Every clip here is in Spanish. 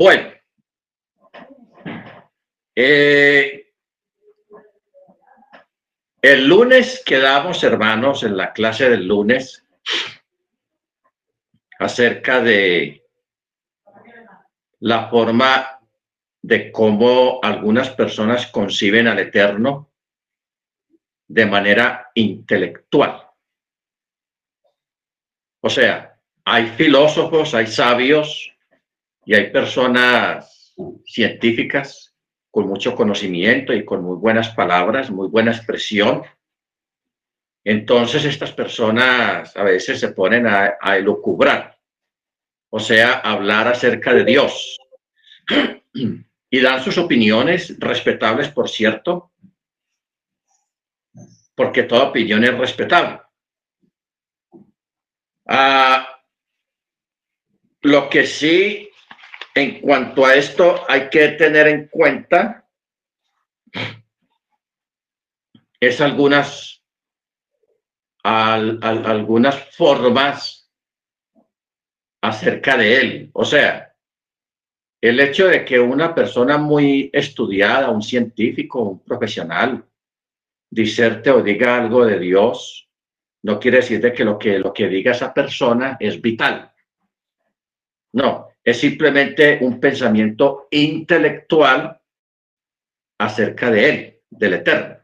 Bueno, eh, el lunes quedamos, hermanos, en la clase del lunes acerca de la forma de cómo algunas personas conciben al Eterno de manera intelectual. O sea, hay filósofos, hay sabios y hay personas científicas con mucho conocimiento y con muy buenas palabras, muy buena expresión. Entonces estas personas a veces se ponen a, a elucubrar, o sea, hablar acerca de Dios y dan sus opiniones, respetables por cierto, porque toda opinión es respetable. Ah, lo que sí, en cuanto a esto, hay que tener en cuenta es algunas, algunas formas acerca de él. O sea, el hecho de que una persona muy estudiada, un científico, un profesional, diserte o diga algo de Dios, no quiere decir de que lo que lo que diga esa persona es vital. No, es simplemente un pensamiento intelectual acerca de él, del eterno.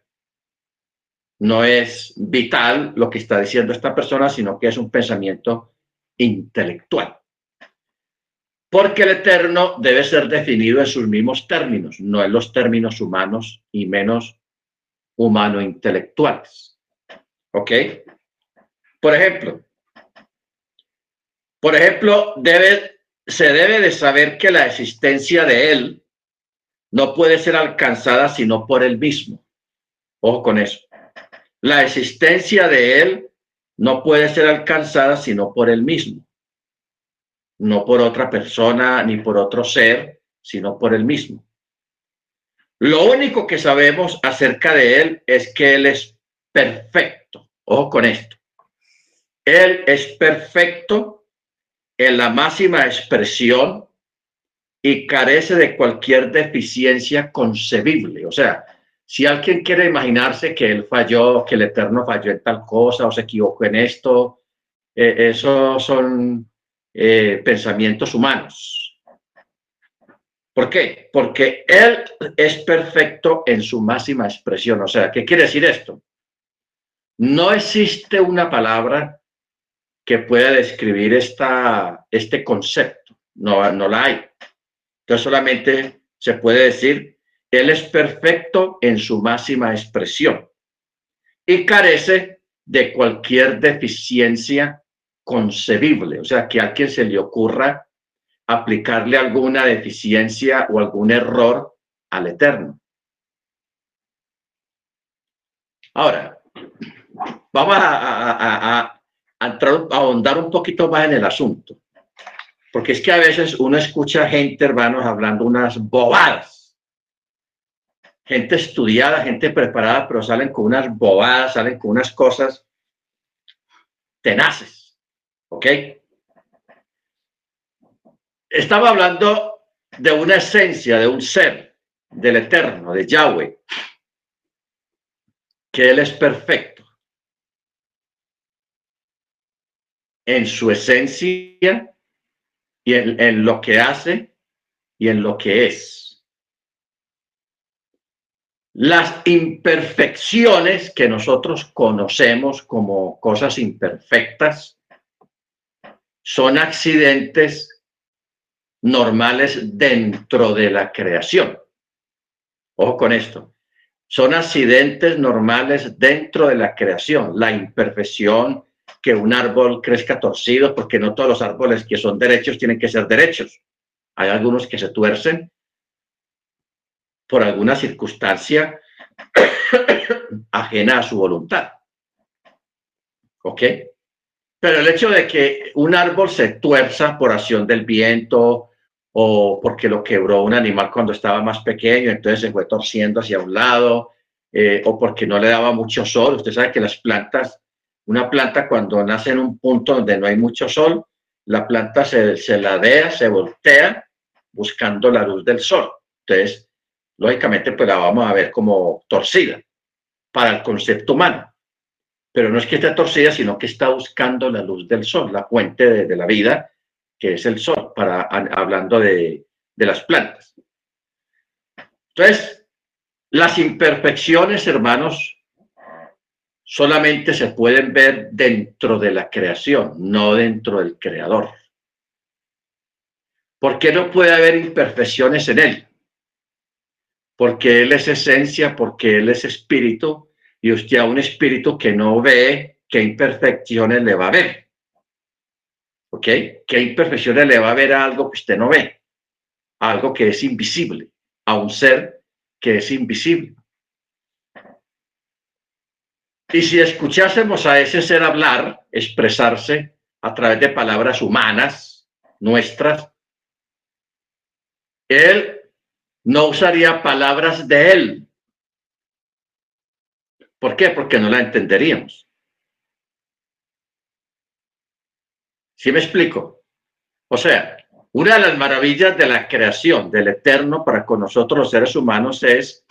No es vital lo que está diciendo esta persona, sino que es un pensamiento intelectual. Porque el eterno debe ser definido en sus mismos términos, no en los términos humanos y menos humano intelectuales. ¿Ok? Por ejemplo, por ejemplo, debe, se debe de saber que la existencia de él no puede ser alcanzada sino por él mismo. Ojo con eso. La existencia de él no puede ser alcanzada sino por él mismo. No por otra persona ni por otro ser, sino por él mismo. Lo único que sabemos acerca de él es que él es perfecto. Ojo con esto. Él es perfecto en la máxima expresión y carece de cualquier deficiencia concebible. O sea, si alguien quiere imaginarse que él falló, que el Eterno falló en tal cosa o se equivocó en esto, eh, esos son eh, pensamientos humanos. ¿Por qué? Porque Él es perfecto en su máxima expresión. O sea, ¿qué quiere decir esto? No existe una palabra que pueda describir esta, este concepto. No, no la hay. Entonces solamente se puede decir, Él es perfecto en su máxima expresión y carece de cualquier deficiencia concebible. O sea, que a quien se le ocurra aplicarle alguna deficiencia o algún error al Eterno. Ahora, vamos a, a, ahondar un poquito más en el asunto. Porque es que a veces uno escucha gente, hermanos, hablando unas bobadas. Gente estudiada, gente preparada, pero salen con unas bobadas, salen con unas cosas tenaces. ¿Ok? Estaba hablando de una esencia, de un ser, del eterno, de Yahweh, que Él es perfecto en su esencia y en, lo que hace y en lo que es. Las imperfecciones que nosotros conocemos como cosas imperfectas son accidentes normales dentro de la creación. Ojo con esto. Son accidentes normales dentro de la creación. La imperfección, que un árbol crezca torcido, porque no todos los árboles que son derechos tienen que ser derechos. Hay algunos que se tuercen por alguna circunstancia ajena a su voluntad. ¿Ok? Pero el hecho de que un árbol se tuerza por acción del viento o porque lo quebró un animal cuando estaba más pequeño, entonces se fue torciendo hacia un lado, eh, o porque no le daba mucho sol. Usted sabe que las plantas una planta cuando nace en un punto donde no hay mucho sol, la planta se, se ladea, se voltea buscando la luz del sol. Entonces, lógicamente, pues la vamos a ver como torcida para el concepto humano. Pero no es que esté torcida, sino que está buscando la luz del sol, la fuente de, la vida, que es el sol, para, hablando de, de las plantas. Entonces, las imperfecciones, hermanos, solamente se pueden ver dentro de la creación, no dentro del creador. ¿Por qué no puede haber imperfecciones en él? Porque él es esencia, porque él es espíritu, y usted a un espíritu que no ve, ¿qué imperfecciones le va a ver? ¿Ok? ¿Qué imperfecciones le va a ver a algo que usted no ve? algo que es invisible, a un ser que es invisible. Y si escuchásemos a ese ser hablar, expresarse a través de palabras humanas, nuestras, él no usaría palabras de él. ¿Por qué? Porque no la entenderíamos. ¿Sí me explico? O sea, una de las maravillas de la creación del Eterno para con nosotros los seres humanos es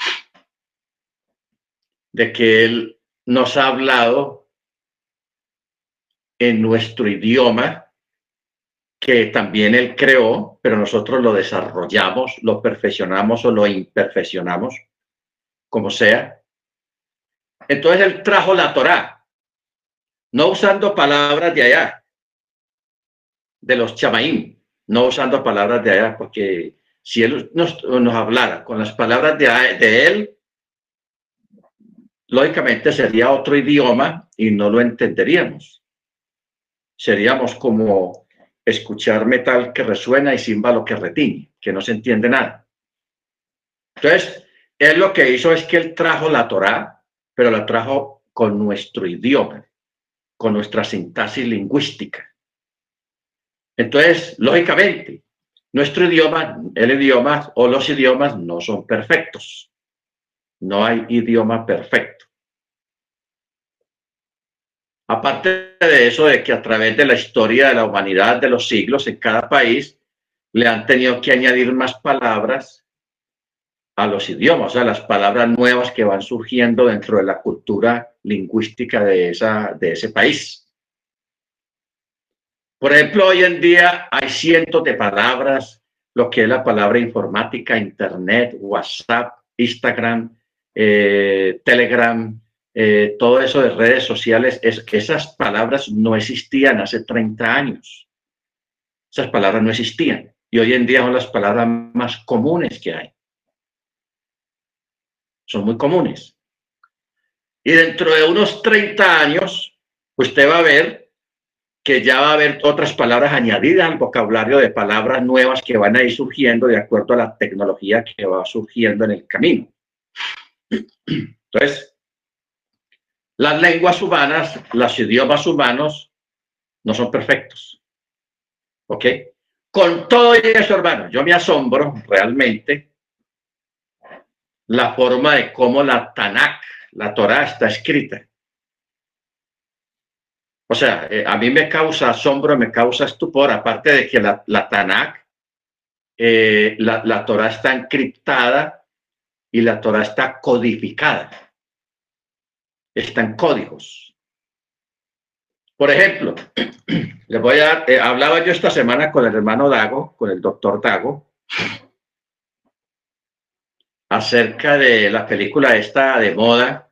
de que Él nos ha hablado en nuestro idioma que también Él creó, pero nosotros lo desarrollamos, lo perfeccionamos o lo imperfeccionamos, como sea. Entonces Él trajo la Torá, no usando palabras de allá, de los chamaín, no usando palabras de allá, porque si él nos, hablara con las palabras de él, lógicamente sería otro idioma y no lo entenderíamos. Seríamos como escuchar metal que resuena y címbalo que retiñe, que no se entiende nada. Entonces, él lo que hizo es que él trajo la Torá, pero la trajo con nuestro idioma, con nuestra sintaxis lingüística. Entonces, lógicamente, nuestro idioma, el idioma o los idiomas no son perfectos. No hay idioma perfecto. Aparte de eso, de que a través de la historia de la humanidad, de los siglos, en cada país, le han tenido que añadir más palabras a los idiomas, sea, las palabras nuevas que van surgiendo dentro de la cultura lingüística de, esa, de ese país. Por ejemplo, hoy en día hay cientos de palabras, lo que es la palabra informática, Internet, WhatsApp, Instagram, eh, Telegram, eh, todo eso de redes sociales, es, esas palabras no existían hace 30 años. Esas palabras no existían. Y hoy en día son las palabras más comunes que hay. Son muy comunes. Y dentro de unos 30 años, usted va a ver que ya va a haber otras palabras añadidas al vocabulario de palabras nuevas que van a ir surgiendo de acuerdo a la tecnología que va surgiendo en el camino. Entonces, las lenguas humanas, los idiomas humanos no son perfectos. ¿Ok? Con todo eso, hermano, yo me asombro realmente la forma de cómo la Tanakh, la Torah, está escrita. O sea, eh, a mí me causa asombro, me causa estupor, aparte de que la, la Tanakh, eh, la, la Torah está encriptada y la Torah está codificada. Está en códigos. Por ejemplo, les voy a eh, hablaba yo esta semana con el hermano Dago, con el doctor Dago, acerca de la película esta de moda,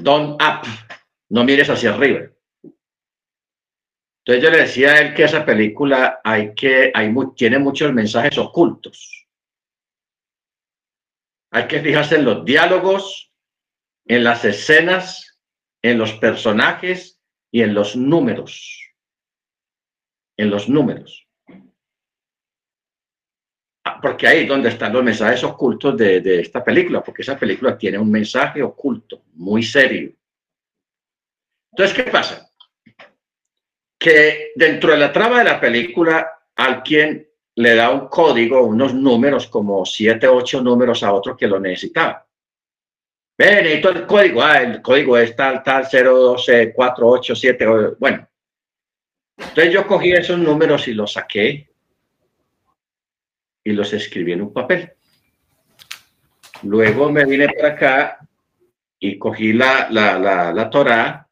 Don Up no mires hacia arriba. Entonces yo le decía a él que esa película hay que, hay, tiene muchos mensajes ocultos. Hay que fijarse en los diálogos, en las escenas, en los personajes y en los números. En los números. Ah, porque ahí es donde están los mensajes ocultos de, de esta película, porque esa película tiene un mensaje oculto, muy serio entonces, ¿qué pasa? Que dentro de la trama de la película, alguien le da un código, unos números, como siete, ocho números a otro que lo necesitaba. Ven, necesito el código. Ah, el código es tal, tal, 012, 487. Bueno. Entonces yo cogí esos números y los saqué y los escribí en un papel. Luego me vine para acá y cogí la, la, la, la Torah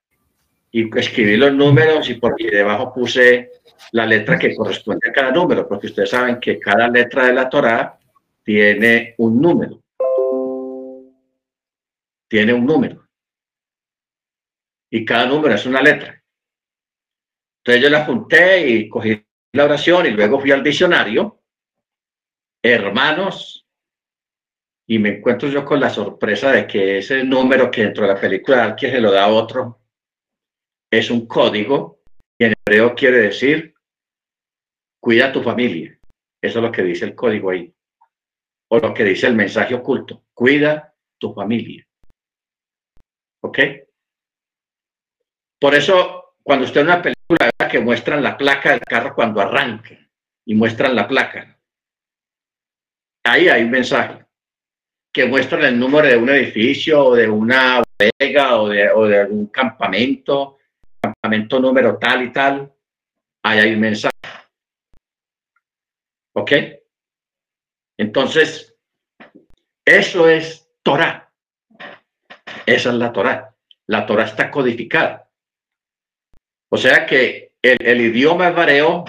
y escribí los números y porque debajo puse la letra que corresponde a cada número, porque ustedes saben que cada letra de la Torah tiene un número. Tiene un número. Y cada número es una letra. Entonces yo la junté y cogí la oración y luego fui al diccionario. Hermanos, y me encuentro yo con la sorpresa de que ese número que dentro de la película que se lo da a otro es un código y en hebreo quiere decir cuida tu familia. Eso es lo que dice el código ahí. O lo que dice el mensaje oculto. Cuida tu familia. ¿Ok? Por eso, cuando usted ve una película que muestran la placa del carro cuando arranca y muestran la placa, ahí hay un mensaje que muestran el número de un edificio o de una bodega o de, o de algún campamento, campamento número tal y tal, ahí hay un mensaje. ¿Ok? Entonces, eso es Torah. Esa es la Torah. La Torah está codificada. O sea que el, el idioma hebreo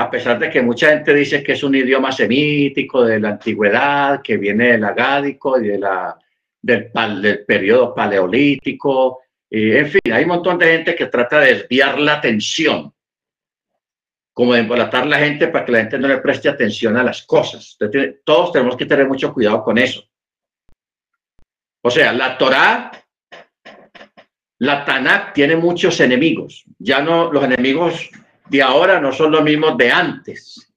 a pesar de que mucha gente dice que es un idioma semítico de la antigüedad, que viene del agádico y de la, del, del periodo paleolítico, en fin, hay un montón de gente que trata de desviar la atención, como de embolatar la gente para que la gente no le preste atención a las cosas. Todos tenemos que tener mucho cuidado con eso. O sea, la Torá, la Tanakh tiene muchos enemigos. Ya no, los enemigos de ahora no son los mismos de antes,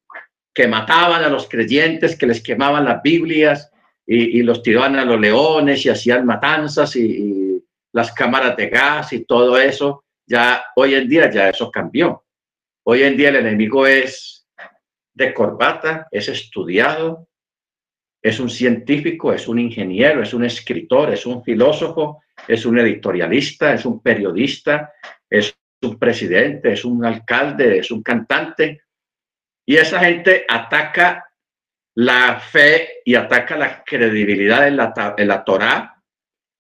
que mataban a los creyentes, que les quemaban las Biblias y, los tiraban a los leones y hacían matanzas y, las cámaras de gas y todo eso. Ya hoy en día ya eso cambió. Hoy en día el enemigo es de corbata, es estudiado, es un científico, es un ingeniero, es un escritor, es un filósofo, es un editorialista, es un periodista, es un presidente, es un alcalde, es un cantante. Y esa gente ataca la fe y ataca la credibilidad en la, en la Torah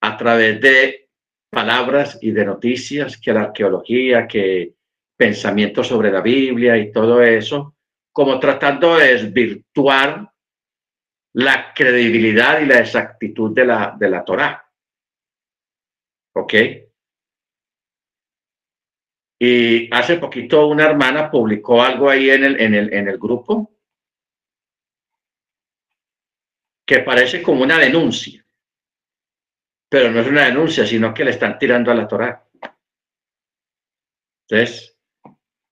a través de palabras y de noticias, que la arqueología, que pensamientos sobre la Biblia y todo eso, como tratando de desvirtuar la credibilidad y la exactitud de la, de la Torah. ¿Ok? Y hace poquito una hermana publicó algo ahí en el, en el, en el grupo que parece como una denuncia, pero no es una denuncia, sino que le están tirando a la Torah. Entonces,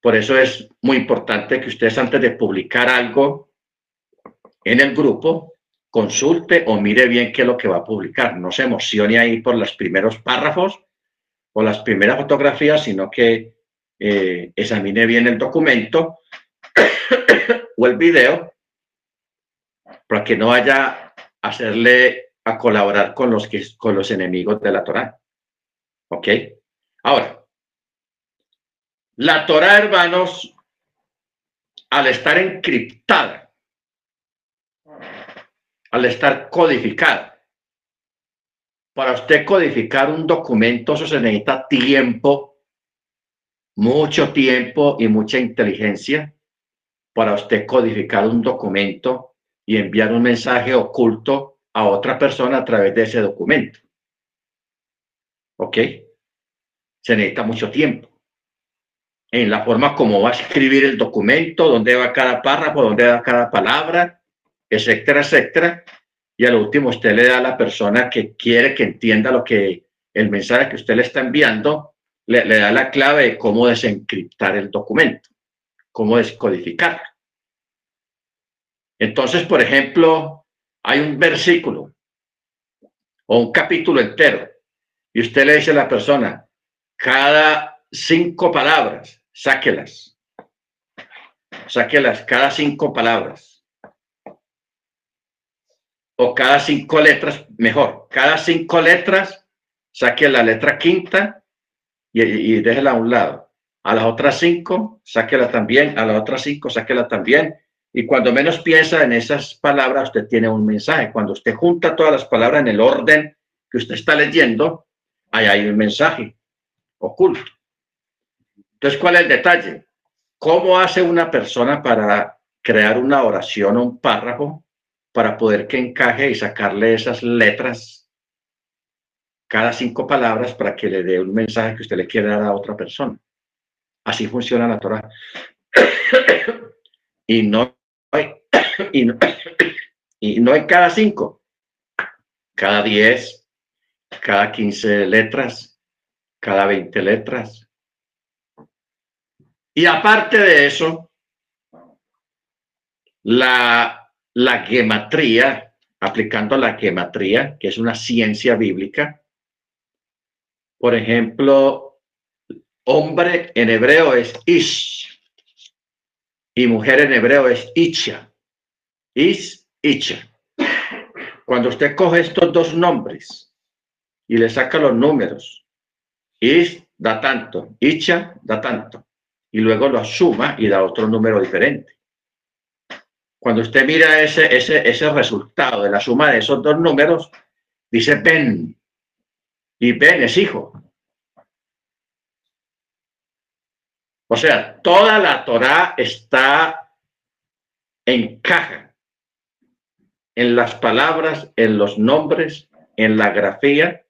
por eso es muy importante que ustedes antes de publicar algo en el grupo, consulte o mire bien qué es lo que va a publicar. No se emocione ahí por los primeros párrafos o las primeras fotografías, sino que eh, examine bien el documento o el video para que no vaya a hacerle a colaborar con los, que, con los enemigos de la Torah. ¿Ok? Ahora, la Torah, hermanos, al estar encriptada, al estar codificada, para usted codificar un documento, eso se necesita tiempo mucho tiempo y mucha inteligencia para usted codificar un documento y enviar un mensaje oculto a otra persona a través de ese documento. ¿Ok? Se necesita mucho tiempo. En la forma como va a escribir el documento, dónde va cada párrafo, dónde va cada palabra, etcétera, etcétera. Y al último usted le da a la persona que quiere que entienda lo que el mensaje que usted le está enviando, le, da la clave de cómo desencriptar el documento, cómo descodificarlo. Entonces, por ejemplo, hay un versículo o un capítulo entero y usted le dice a la persona, cada cinco palabras, sáquelas. Sáquelas cada cinco palabras. O cada cinco letras, mejor, cada cinco letras, saque la letra quinta y, déjela a un lado. A las otras cinco, sáquela también. A las otras cinco, sáquela también. Y cuando menos piensa en esas palabras, usted tiene un mensaje. Cuando usted junta todas las palabras en el orden que usted está leyendo, ahí hay un mensaje oculto. Entonces, ¿cuál es el detalle? ¿Cómo hace una persona para crear una oración o un párrafo para poder que encaje y sacarle esas letras cada cinco palabras para que le dé un mensaje que usted le quiere dar a otra persona? Así funciona la Torah. y no y no, y no en cada cinco, cada diez, cada quince letras, cada veinte letras. Y aparte de eso, la, la gematría, aplicando la gematría, que es una ciencia bíblica, por ejemplo, hombre en hebreo es ish y mujer en hebreo es icha. Is, Icha. Cuando usted coge estos dos nombres y le saca los números, Is da tanto, Icha da tanto, y luego lo suma y da otro número diferente. Cuando usted mira ese, ese, ese resultado de la suma de esos dos números, dice Ben, y Ben es hijo. O sea, toda la Torah está en caja en las palabras, en los nombres, en la grafía,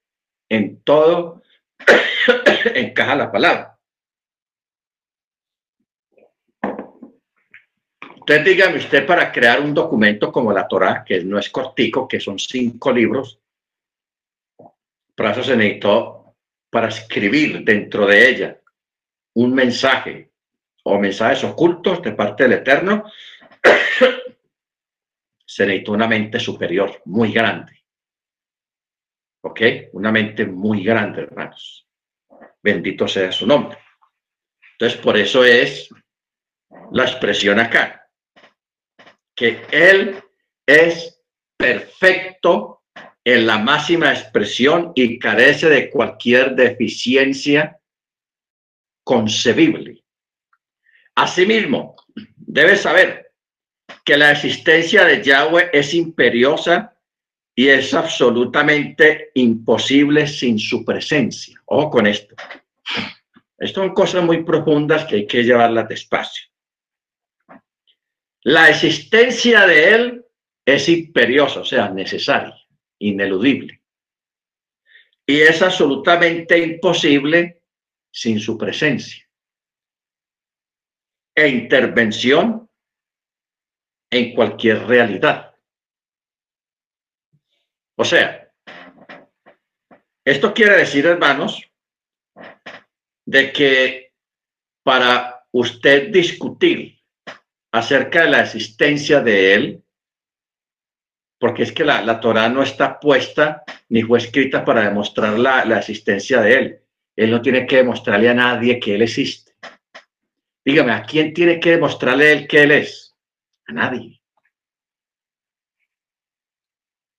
en todo encaja la palabra. Dígame usted para crear un documento como la Torah, que no es cortico, que son cinco libros, para eso se necesitó para escribir dentro de ella un mensaje o mensajes ocultos de parte del Eterno se necesitó una mente superior, muy grande. ¿Ok? Una mente muy grande, hermanos. Bendito sea su nombre. Entonces, por eso es la expresión acá, que Él es perfecto en la máxima expresión y carece de cualquier deficiencia concebible. Asimismo, debe saber que la existencia de Yahweh es imperiosa y es absolutamente imposible sin su presencia. Ojo con esto. Estas son cosas muy profundas que hay que llevarlas despacio. La existencia de Él es imperiosa, o sea, necesaria, ineludible. Y es absolutamente imposible sin su presencia. E intervención en cualquier realidad. O sea, esto quiere decir, hermanos, de que para usted discutir acerca de la existencia de Él, porque es que la, la Torah no está puesta ni fue escrita para demostrar la, la existencia de Él. Él no tiene que demostrarle a nadie que Él existe. Dígame, ¿a quién tiene que demostrarle Él que Él es? nadie.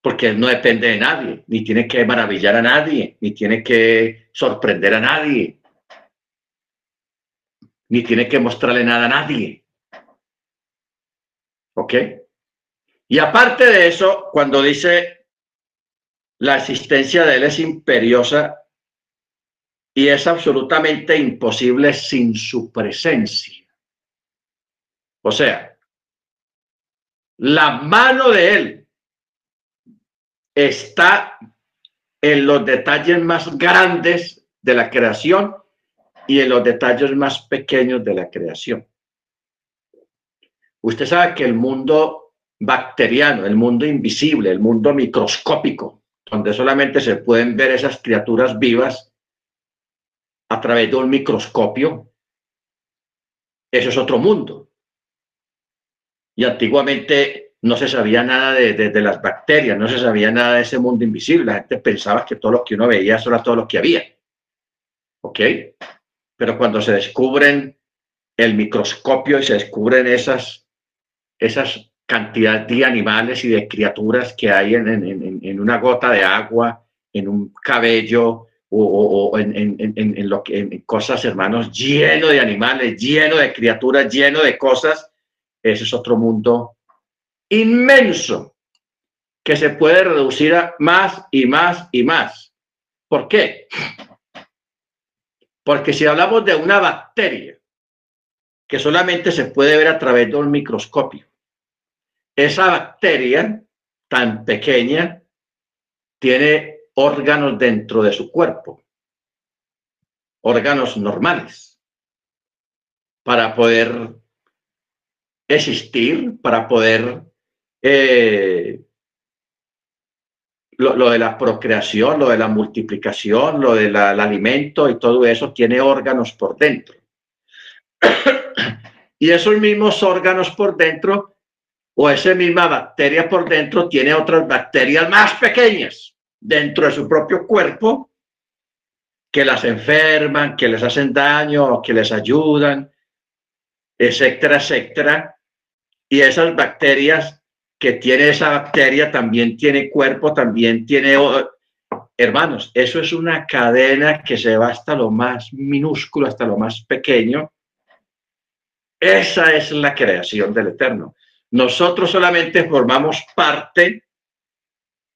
Porque no depende de nadie, ni tiene que maravillar a nadie, ni tiene que sorprender a nadie, ni tiene que mostrarle nada a nadie. ¿Ok? Y aparte de eso, cuando dice la existencia de él es imperiosa y es absolutamente imposible sin su presencia. O sea, la mano de Él está en los detalles más grandes de la creación y en los detalles más pequeños de la creación. Usted sabe que el mundo bacteriano, el mundo invisible, el mundo microscópico, donde solamente se pueden ver esas criaturas vivas a través de un microscopio, eso es otro mundo. Y antiguamente no se sabía nada de, las bacterias, no se sabía nada de ese mundo invisible. La gente pensaba que todo lo que uno veía eso era todo lo que había. ¿Ok? Pero cuando se descubren el microscopio y se descubren esas, esas cantidades de animales y de criaturas que hay en, una gota de agua, en un cabello o, en, lo que, en cosas, hermanos, lleno de animales, lleno de criaturas, lleno de cosas, ese es otro mundo inmenso que se puede reducir a más y más y más. ¿Por qué? Porque si hablamos de una bacteria que solamente se puede ver a través de un microscopio, esa bacteria tan pequeña tiene órganos dentro de su cuerpo, órganos normales, para poder existir, para poder eh, lo, de la procreación, lo de la multiplicación, lo del alimento y todo eso tiene órganos por dentro. y esos mismos órganos por dentro o esa misma bacteria por dentro tiene otras bacterias más pequeñas dentro de su propio cuerpo que las enferman, que les hacen daño, que les ayudan, etcétera, etcétera. Y esas bacterias que tiene esa bacteria también tiene cuerpo, también tiene... Hermanos, eso es una cadena que se va hasta lo más minúsculo, hasta lo más pequeño. Esa es la creación del Eterno. Nosotros solamente formamos parte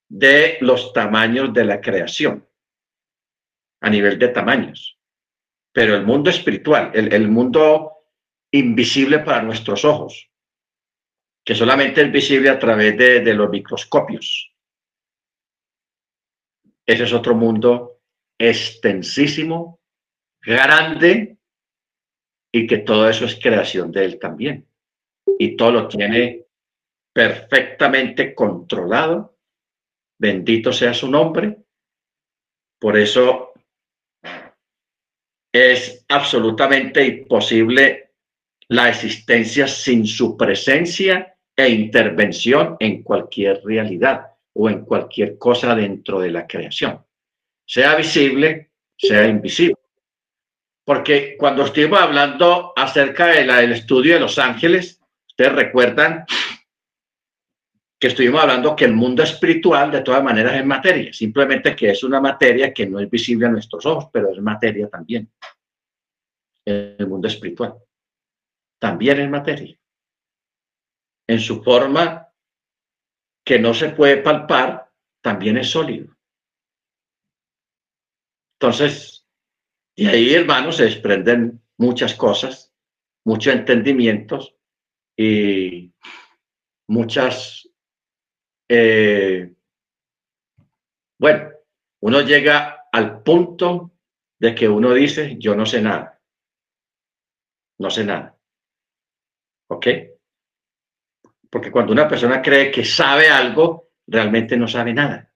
de los tamaños de la creación, a nivel de tamaños. Pero el mundo espiritual, el, mundo invisible para nuestros ojos, que solamente es visible a través de, los microscopios. Ese es otro mundo extensísimo, grande, y que todo eso es creación de él también. Y todo lo tiene perfectamente controlado. Bendito sea su nombre. Por eso es absolutamente imposible la existencia sin su presencia e intervención en cualquier realidad o en cualquier cosa dentro de la creación, sea visible, sea invisible. Porque cuando estuvimos hablando acerca del estudio de los ángeles, ustedes recuerdan que estuvimos hablando que el mundo espiritual de todas maneras es materia, simplemente que es una materia que no es visible a nuestros ojos, pero es materia también. El mundo espiritual también es materia en su forma que no se puede palpar, también es sólido. Entonces, y ahí, hermanos, se desprenden muchas cosas, muchos entendimientos y muchas, eh, bueno, uno llega al punto de que uno dice, yo no sé nada, no sé nada. ¿Ok? Porque cuando una persona cree que sabe algo, realmente no sabe nada.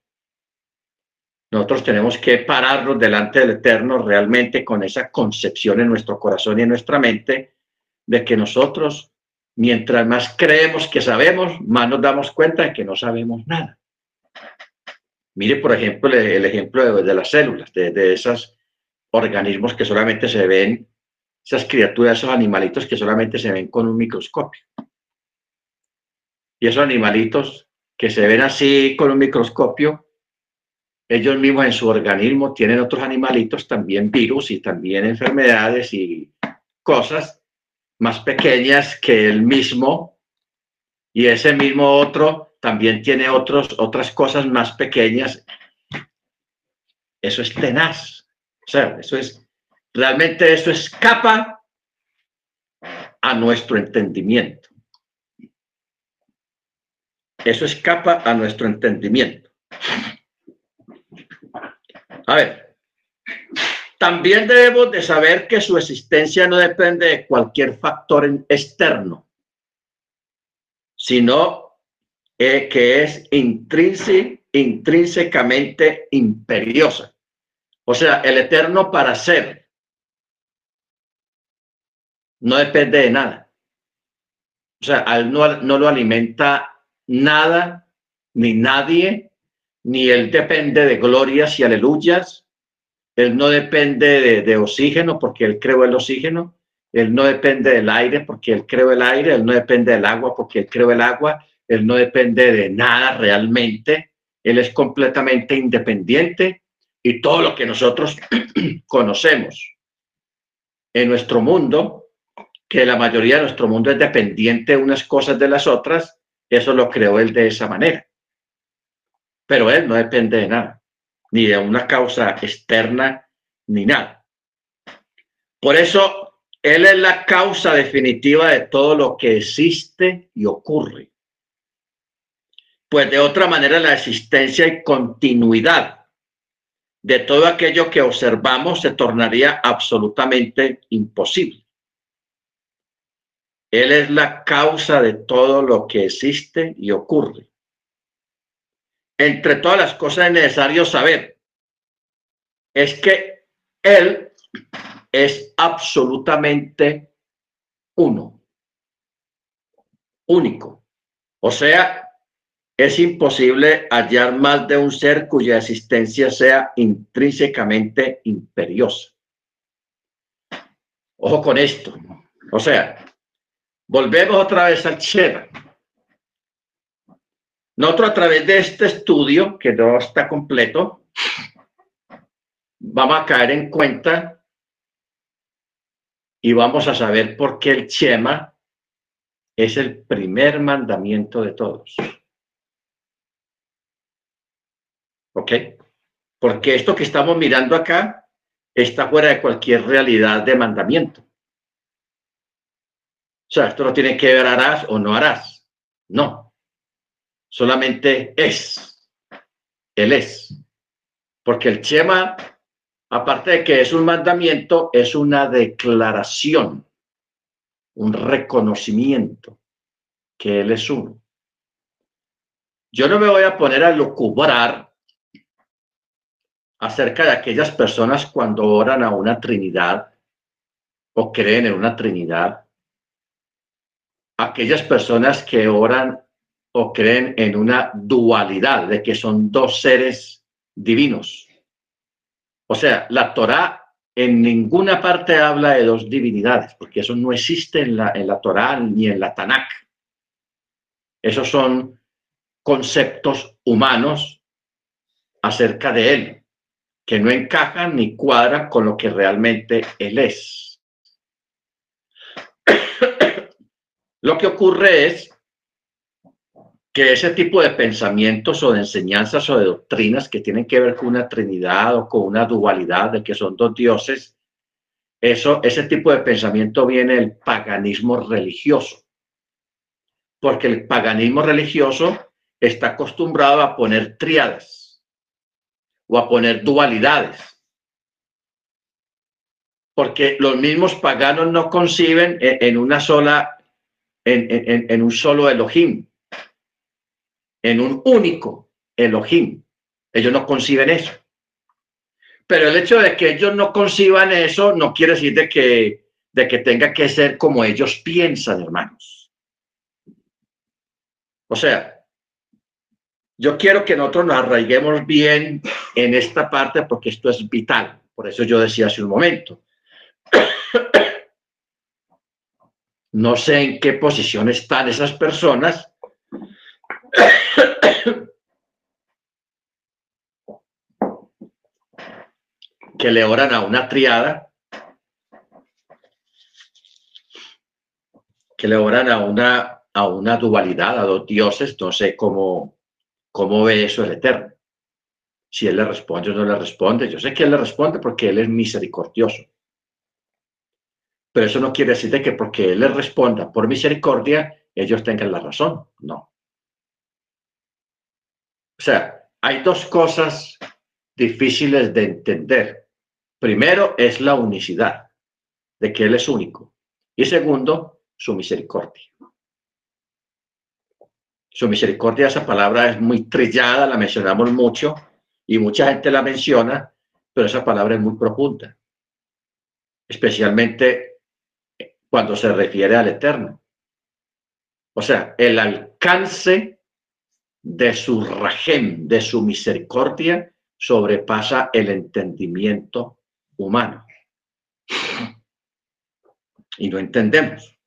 Nosotros tenemos que pararnos delante del Eterno realmente con esa concepción en nuestro corazón y en nuestra mente de que nosotros, mientras más creemos que sabemos, más nos damos cuenta de que no sabemos nada. Mire, por ejemplo, el, ejemplo de, las células, de, de esos organismos que solamente se ven, esas criaturas, esos animalitos que solamente se ven con un microscopio. Y esos animalitos que se ven así con un microscopio, ellos mismos en su organismo tienen otros animalitos, también virus y también enfermedades y cosas más pequeñas que el mismo. Y ese mismo otro también tiene otros, otras cosas más pequeñas. Eso es tenaz. O sea, eso es, realmente eso escapa a nuestro entendimiento. Eso escapa a nuestro entendimiento. A ver, también debemos de saber que su existencia no depende de cualquier factor externo, sino eh, que es intrínsecamente imperiosa. O sea, el eterno para ser no depende de nada. O sea, él no, no lo alimenta nada ni nadie, ni él depende de glorias y aleluyas. Él no depende de, oxígeno porque él creó el oxígeno. Él no depende del aire porque él creó el aire. Él no depende del agua porque él creó el agua. Él no depende de nada realmente. Él es completamente independiente y todo lo que nosotros conocemos en nuestro mundo que la mayoría de nuestro mundo es dependiente de unas cosas de las otras, eso lo creó él de esa manera. Pero él no depende de nada, ni de una causa externa, ni nada. Por eso, él es la causa definitiva de todo lo que existe y ocurre. Pues de otra manera, la existencia y continuidad de todo aquello que observamos se tornaría absolutamente imposible. Él es la causa de todo lo que existe y ocurre. Entre todas las cosas es necesario saber es que Él es absolutamente uno, único. O sea, es imposible hallar más de un ser cuya existencia sea intrínsecamente imperiosa. Ojo con esto. O sea, Volvemos otra vez al. Nosotros a través de este estudio, que no está completo, vamos a caer en cuenta y vamos a saber por qué el Shema es el primer mandamiento de todos. ¿Ok? Porque esto que estamos mirando acá está fuera de cualquier realidad de mandamiento. O sea, esto no tiene que ver harás o no harás. No. Solamente es. Él es. Porque el Chema, aparte de que es un mandamiento, es una declaración, un reconocimiento que Él es uno. Yo no me voy a poner a lucubrar acerca de aquellas personas cuando oran a una Trinidad o creen en una Trinidad aquellas personas que oran o creen en una dualidad, de que son dos seres divinos. O sea, la Torá en ninguna parte habla de dos divinidades, porque eso no existe en la, en la Torá ni en la Tanakh. Esos son conceptos humanos acerca de Él, que no encajan ni cuadran con lo que realmente Él es. Lo que ocurre es que ese tipo de pensamientos o de enseñanzas o de doctrinas que tienen que ver con una trinidad o con una dualidad de que son dos dioses, eso, ese tipo de pensamiento viene del paganismo religioso. Porque el paganismo religioso está acostumbrado a poner triadas o a poner dualidades. Porque los mismos paganos no conciben en una sola en, un solo Elohim, en un único Elohim. Ellos no conciben eso. Pero el hecho de que ellos no conciban eso no quiere decir de que, de que tenga que ser como ellos piensan, hermanos. O sea, yo quiero que nosotros nos arraiguemos bien en esta parte porque esto es vital. Por eso yo decía hace un momento. No sé en qué posición están esas personas. Que le oran a una triada, que le oran a una, a una dualidad, a dos dioses, no sé cómo, cómo ve eso el Eterno. Si él le responde o no le responde, yo sé que él le responde porque él es misericordioso. Pero eso no quiere decir que porque Él les responda por misericordia, ellos tengan la razón. No. O sea, hay dos cosas difíciles de entender. Primero es la unicidad, de que Él es único. Y segundo, su misericordia. Su misericordia, esa palabra es muy trillada, la mencionamos mucho y mucha gente la menciona, pero esa palabra es muy profunda. Especialmente cuando se refiere al Eterno. O sea, el alcance de su rajem, de su misericordia, sobrepasa el entendimiento humano. Y no entendemos.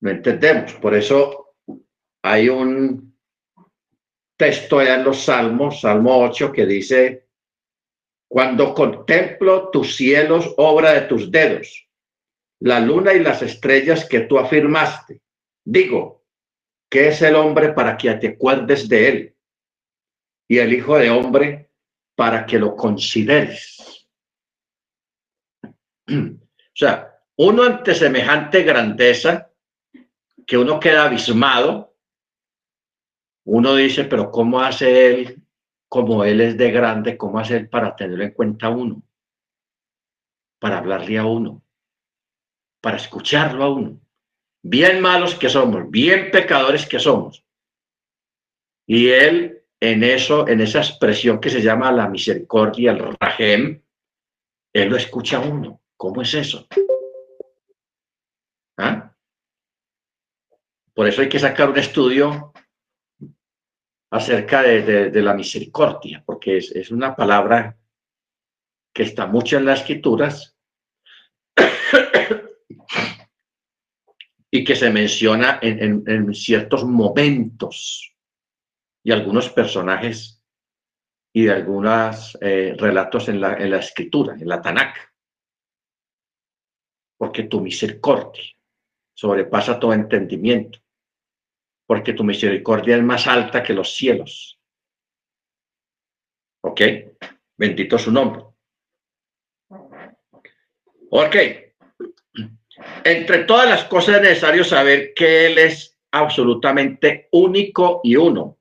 No entendemos. Por eso hay un texto en los Salmos, Salmo 8, que dice, cuando contemplo tus cielos, obra de tus dedos, la luna y las estrellas que tú afirmaste. Digo, ¿qué es el hombre para que te acuerdes de él? Y el hijo de hombre para que lo consideres. O sea, uno ante semejante grandeza, que uno queda abismado, uno dice, pero ¿cómo hace él, como él es de grande, cómo hace él para tenerlo en cuenta uno? Para hablarle a uno, para escucharlo a uno. Bien malos que somos, bien pecadores que somos. Y él en eso, en esa expresión que se llama la misericordia, el rajem, él lo escucha a uno. ¿Cómo es eso? ¿Ah? Por eso hay que sacar un estudio acerca de, la misericordia, porque es, una palabra que está mucho en las escrituras y que se menciona en ciertos momentos y algunos personajes y de algunos eh, relatos en la, escritura, en la Tanakh. Porque tu misericordia sobrepasa todo entendimiento. Porque tu misericordia es más alta que los cielos. ¿Ok? Bendito su nombre. Ok. Entre todas las cosas es necesario saber que Él es absolutamente único y uno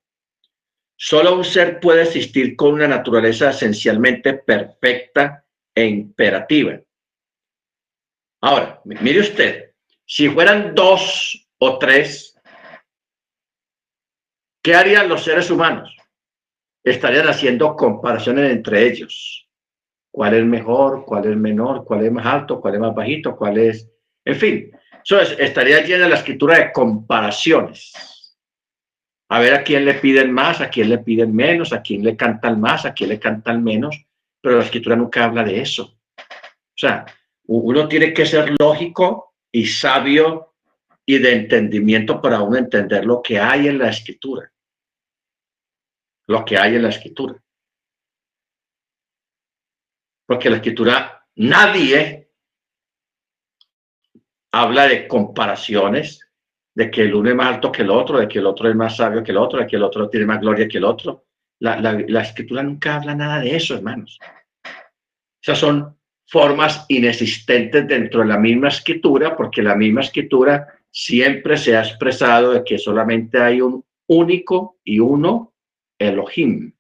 Solo un ser puede existir con una naturaleza esencialmente perfecta e imperativa. Ahora, mire usted, si fueran dos o tres, ¿qué harían los seres humanos? Estarían haciendo comparaciones entre ellos. ¿Cuál es mejor? ¿Cuál es menor? ¿Cuál es más alto? ¿Cuál es más bajito? ¿Cuál es...? En fin, eso estaría llena la escritura de comparaciones a ver a quién le piden más, a quién le piden menos, a quién le cantan más, a quién le cantan menos, pero la escritura nunca habla de eso. O sea, uno tiene que ser lógico y sabio y de entendimiento para uno entender lo que hay en la escritura. Lo que hay en la escritura. Porque la escritura, nadie habla de comparaciones, de que el uno es más alto que el otro, de que el otro es más sabio que el otro, de que el otro tiene más gloria que el otro. La, la, escritura nunca habla nada de eso, hermanos. Esas son formas inexistentes dentro de la misma escritura, porque la misma escritura siempre se ha expresado de que solamente hay un único y uno Elohim,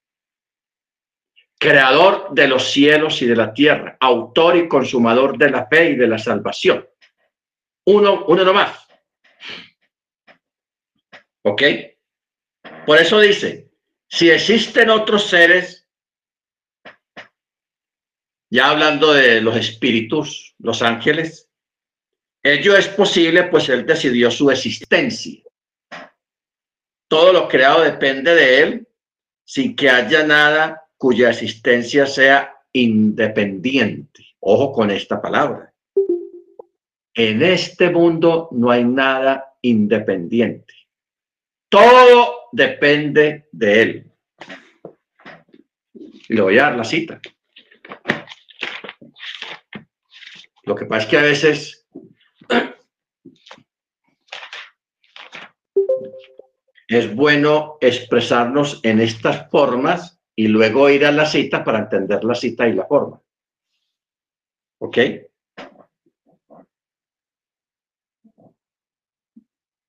creador de los cielos y de la tierra, autor y consumador de la fe y de la salvación. Uno, uno nomás. ¿Ok? Por eso dice, si existen otros seres, ya hablando de los espíritus, los ángeles, ello es posible, pues él decidió su existencia. Todo lo creado depende de él, sin que haya nada cuya existencia sea independiente. Ojo con esta palabra. En este mundo no hay nada independiente. Todo depende de él. Y le voy a dar la cita. Lo que pasa es que a veces es bueno expresarnos en estas formas y luego ir a la cita para entender la cita y la forma. ¿Ok?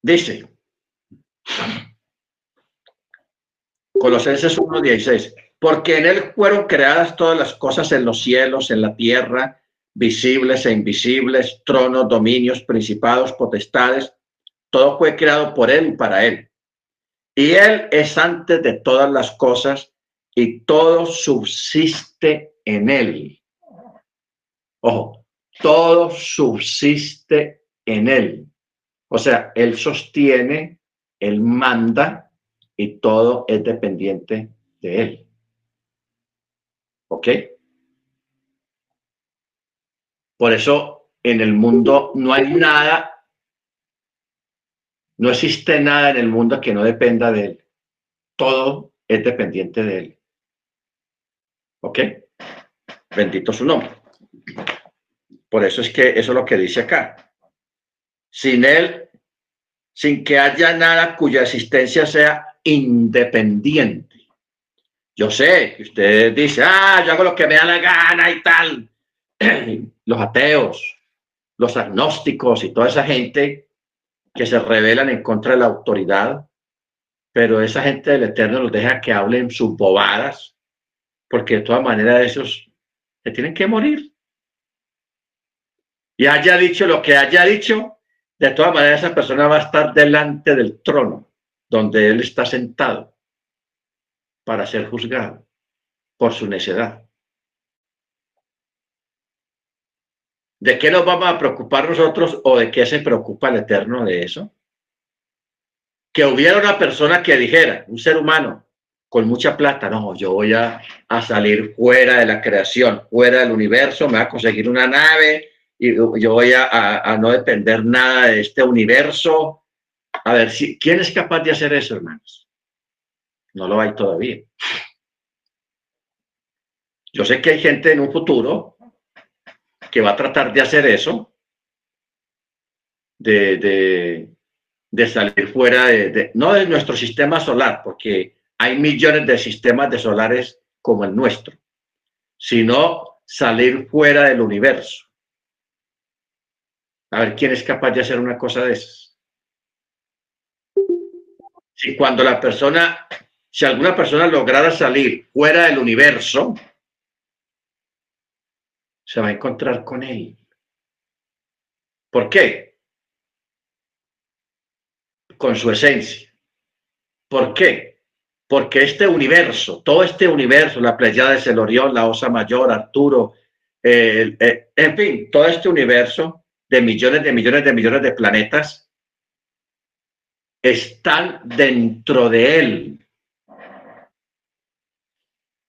Dice, Colosenses 1.16. Porque en él fueron creadas todas las cosas en los cielos, en la tierra, visibles e invisibles, tronos, dominios, principados, potestades. Todo fue creado por él y para él. Y él es antes de todas las cosas y todo subsiste en él. Ojo, todo subsiste en él. O sea, él sostiene él manda y todo es dependiente de Él. ¿Ok? Por eso en el mundo no hay nada, no existe nada en el mundo que no dependa de Él. Todo es dependiente de Él. ¿Ok? Bendito su nombre. Por eso es que eso es lo que dice acá. Sin él, sin que haya nada cuya existencia sea independiente. Yo sé que usted dice, ah, yo hago lo que me da la gana y tal. Los ateos, los agnósticos y toda esa gente que se rebelan en contra de la autoridad, pero esa gente del Eterno los deja que hablen sus bobadas, porque de todas maneras esos se tienen que morir. Y haya dicho lo que haya dicho, de todas maneras esa persona va a estar delante del trono donde él está sentado para ser juzgado por su necedad. ¿De qué nos vamos a preocupar nosotros o de qué se preocupa el Eterno de eso? Que hubiera una persona que dijera, un ser humano con mucha plata, no, yo voy a, salir fuera de la creación, fuera del universo, me voy a conseguir una nave y yo voy a, no depender nada de este universo. A ver, si, ¿quién es capaz de hacer eso, hermanos? No lo hay todavía. Yo sé que hay gente en un futuro que va a tratar de hacer eso, de, de, salir fuera de, no de nuestro sistema solar, porque hay millones de sistemas de solares como el nuestro, sino salir fuera del universo. A ver quién es capaz de hacer una cosa de esas. Si cuando la persona, si alguna persona lograra salir fuera del universo, se va a encontrar con él. ¿Por qué? Con su esencia. ¿Por qué? Porque este universo, todo este universo, la Pleiades, el Orión, la Osa Mayor, Arturo, eh, en fin, todo este universo de millones de millones de millones de planetas están dentro de él.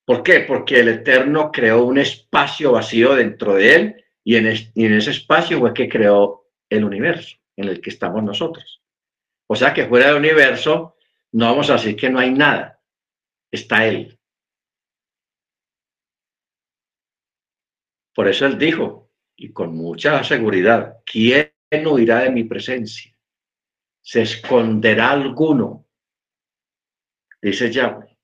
¿Por qué? Porque el Eterno creó un espacio vacío dentro de él y en, ese espacio fue que creó el universo en el que estamos nosotros. O sea que fuera del universo no vamos a decir que no hay nada, está él. Por eso él dijo, y con mucha seguridad, ¿quién huirá de mi presencia? ¿Se esconderá alguno? Dice Yahweh.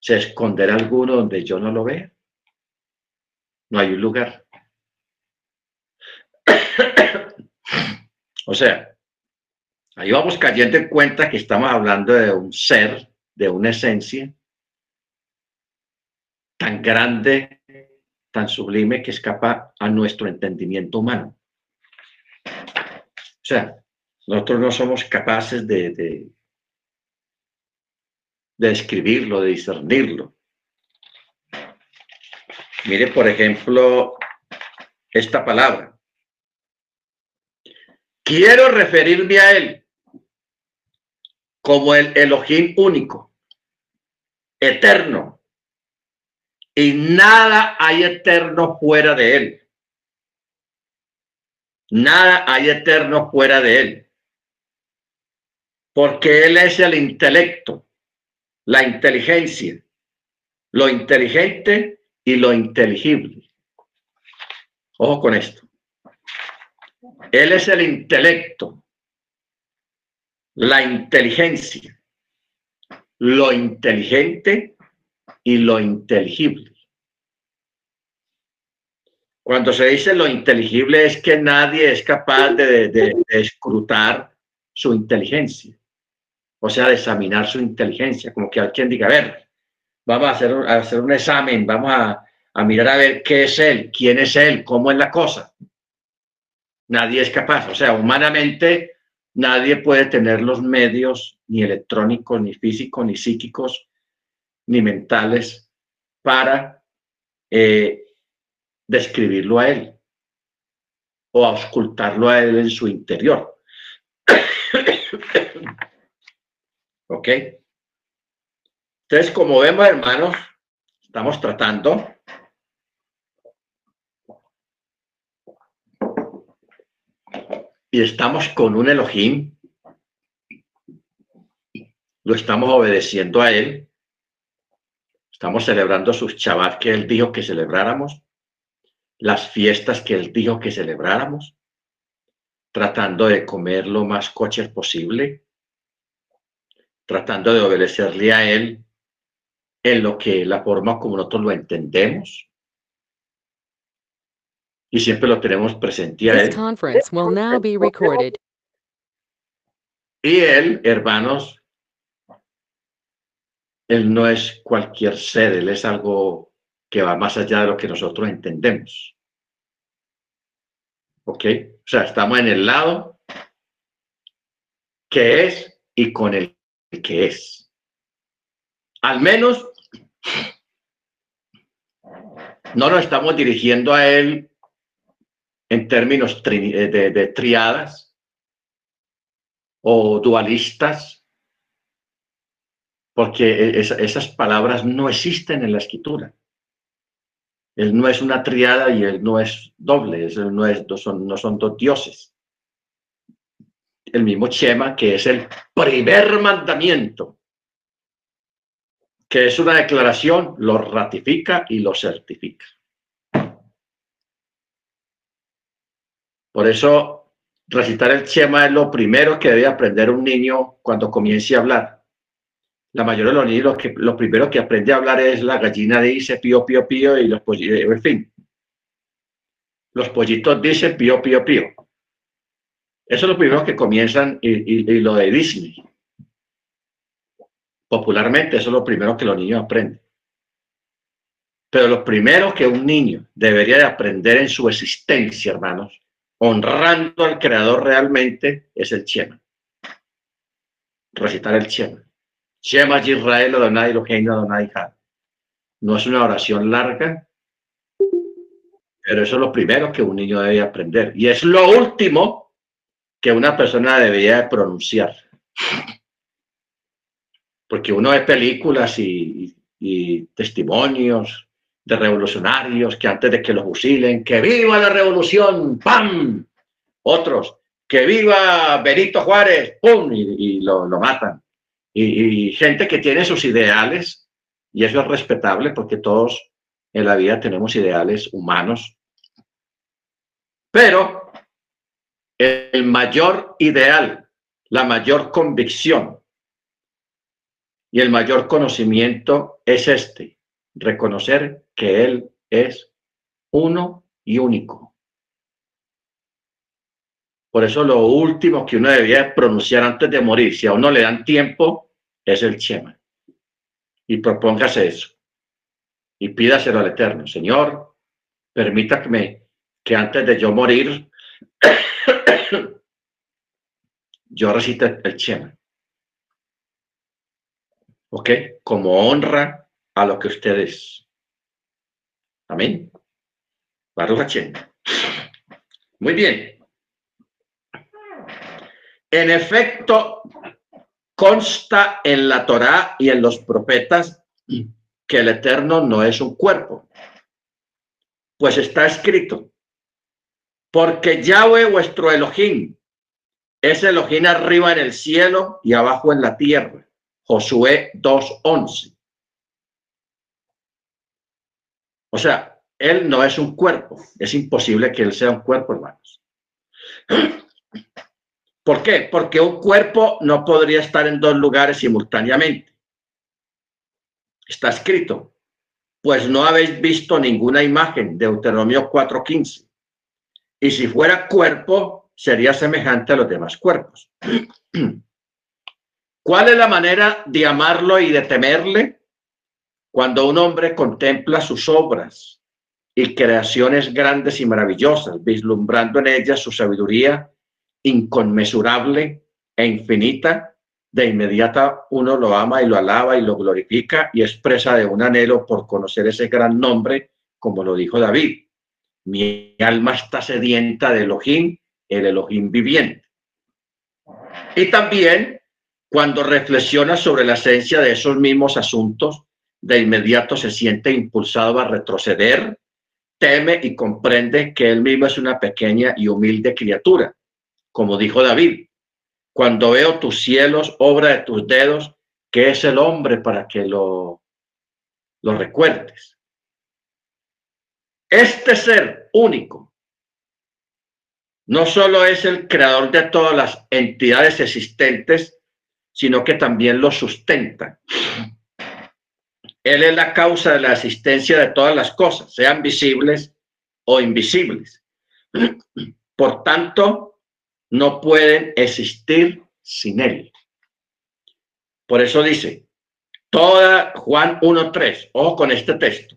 ¿Se esconderá alguno donde yo no lo vea? No hay un lugar. o sea, ahí vamos cayendo en cuenta que estamos hablando de un ser, de una esencia tan grande, tan sublime que escapa a nuestro entendimiento humano. O sea, nosotros no somos capaces de, de escribirlo, de discernirlo. Mire, por ejemplo, esta palabra. Quiero referirme a él como el Elohim único, eterno, y nada hay eterno fuera de él. Nada hay eterno fuera de él. Porque él es el intelecto, la inteligencia, lo inteligente y lo inteligible. Ojo con esto. Él es el intelecto, la inteligencia, lo inteligente y lo inteligible. Cuando se dice lo inteligible es que nadie es capaz de, escrutar su inteligencia o sea, de examinar su inteligencia, como que alguien diga, a ver, vamos a hacer, a hacer un examen, vamos a, a mirar a ver qué es él, quién es él, cómo es la cosa. Nadie es capaz, o sea, humanamente nadie puede tener los medios ni electrónicos, ni físicos, ni psíquicos, ni mentales para eh, describirlo a él o auscultarlo a él en su interior. ¿Ok? Entonces, como vemos, hermanos, estamos tratando y estamos con un Elohim, lo estamos obedeciendo a él, estamos celebrando sus Shabbat que él dijo que celebráramos, las fiestas que él dijo que celebráramos, tratando de comer lo más coches posible, tratando de obedecerle a él en lo que la forma como nosotros lo entendemos. Y siempre lo tenemos presente a él. Y él, hermanos, él no es cualquier ser, él es algo que va más allá de lo que nosotros entendemos. ¿Ok? O sea, estamos en el lado que es y con el que es. Al menos no nos estamos dirigiendo a él en términos de, de triadas o dualistas, porque esas palabras no existen en la escritura. Él no es una triada y él no es doble, no, es, son, no son dos dioses. El mismo Chema, que es el primer mandamiento, que es una declaración, lo ratifica y lo certifica. Por eso, recitar el Chema es lo primero que debe aprender un niño cuando comience a hablar la mayoría de los niños lo, que, lo primero que aprende a hablar es la gallina dice pío, pío, pío, y los pollitos, en fin. Los pollitos dicen pío, pío, pío. Eso es lo primero que comienzan y, lo de Disney. Popularmente, eso es lo primero que los niños aprenden. Pero lo primero que un niño debería de aprender en su existencia, hermanos, honrando al creador realmente, es el Chema. Recitar el Chema. Shema Israel Adonai Adonai No es una oración larga, pero eso es lo primero que un niño debe aprender. Y es lo último que una persona debería pronunciar. Porque uno ve películas y, testimonios de revolucionarios que antes de que los fusilen, que viva la revolución, ¡pam! Otros, que viva Benito Juárez, ¡pum! y, lo matan y, gente que tiene sus ideales, y eso es respetable porque todos en la vida tenemos ideales humanos, pero el mayor ideal, la mayor convicción y el mayor conocimiento es este, reconocer que Él es uno y único. Por eso lo último que uno debía pronunciar antes de morir, si a uno le dan tiempo, es el Chema. Y propóngase eso. Y pídaselo al Eterno. Señor, permítame que antes de yo morir, yo recite el Chema. ¿Ok? Como honra a lo que ustedes. Amén. Baruch Muy bien. En efecto, consta en la Torá y en los profetas que el Eterno no es un cuerpo. Pues está escrito, porque Yahweh vuestro Elohim es Elohim arriba en el cielo y abajo en la tierra. Josué 2.11. O sea, él no es un cuerpo. Es imposible que él sea un cuerpo, hermanos. ¿Por qué? Porque un cuerpo no podría estar en dos lugares simultáneamente. Está escrito, pues no habéis visto ninguna imagen, Deuteronomio 4.15. Y si fuera cuerpo, sería semejante a los demás cuerpos. ¿Cuál es la manera de amarlo y de temerle? Cuando un hombre contempla sus obras y creaciones grandes y maravillosas, vislumbrando en ellas su sabiduría inconmensurable e infinita, de inmediata uno lo ama y lo alaba y lo glorifica y expresa de un anhelo por conocer ese gran nombre, como lo dijo David. Mi alma está sedienta de Elohim, el Elohim viviente. Y también cuando reflexiona sobre la esencia de esos mismos asuntos, de inmediato se siente impulsado a retroceder, teme y comprende que él mismo es una pequeña y humilde criatura como dijo David, cuando veo tus cielos, obra de tus dedos, que es el hombre para que lo, lo recuerdes. Este ser único. No solo es el creador de todas las entidades existentes, sino que también lo sustenta. Él es la causa de la existencia de todas las cosas, sean visibles o invisibles. Por tanto, no pueden existir sin Él. Por eso dice, toda Juan 1.3, ojo con este texto,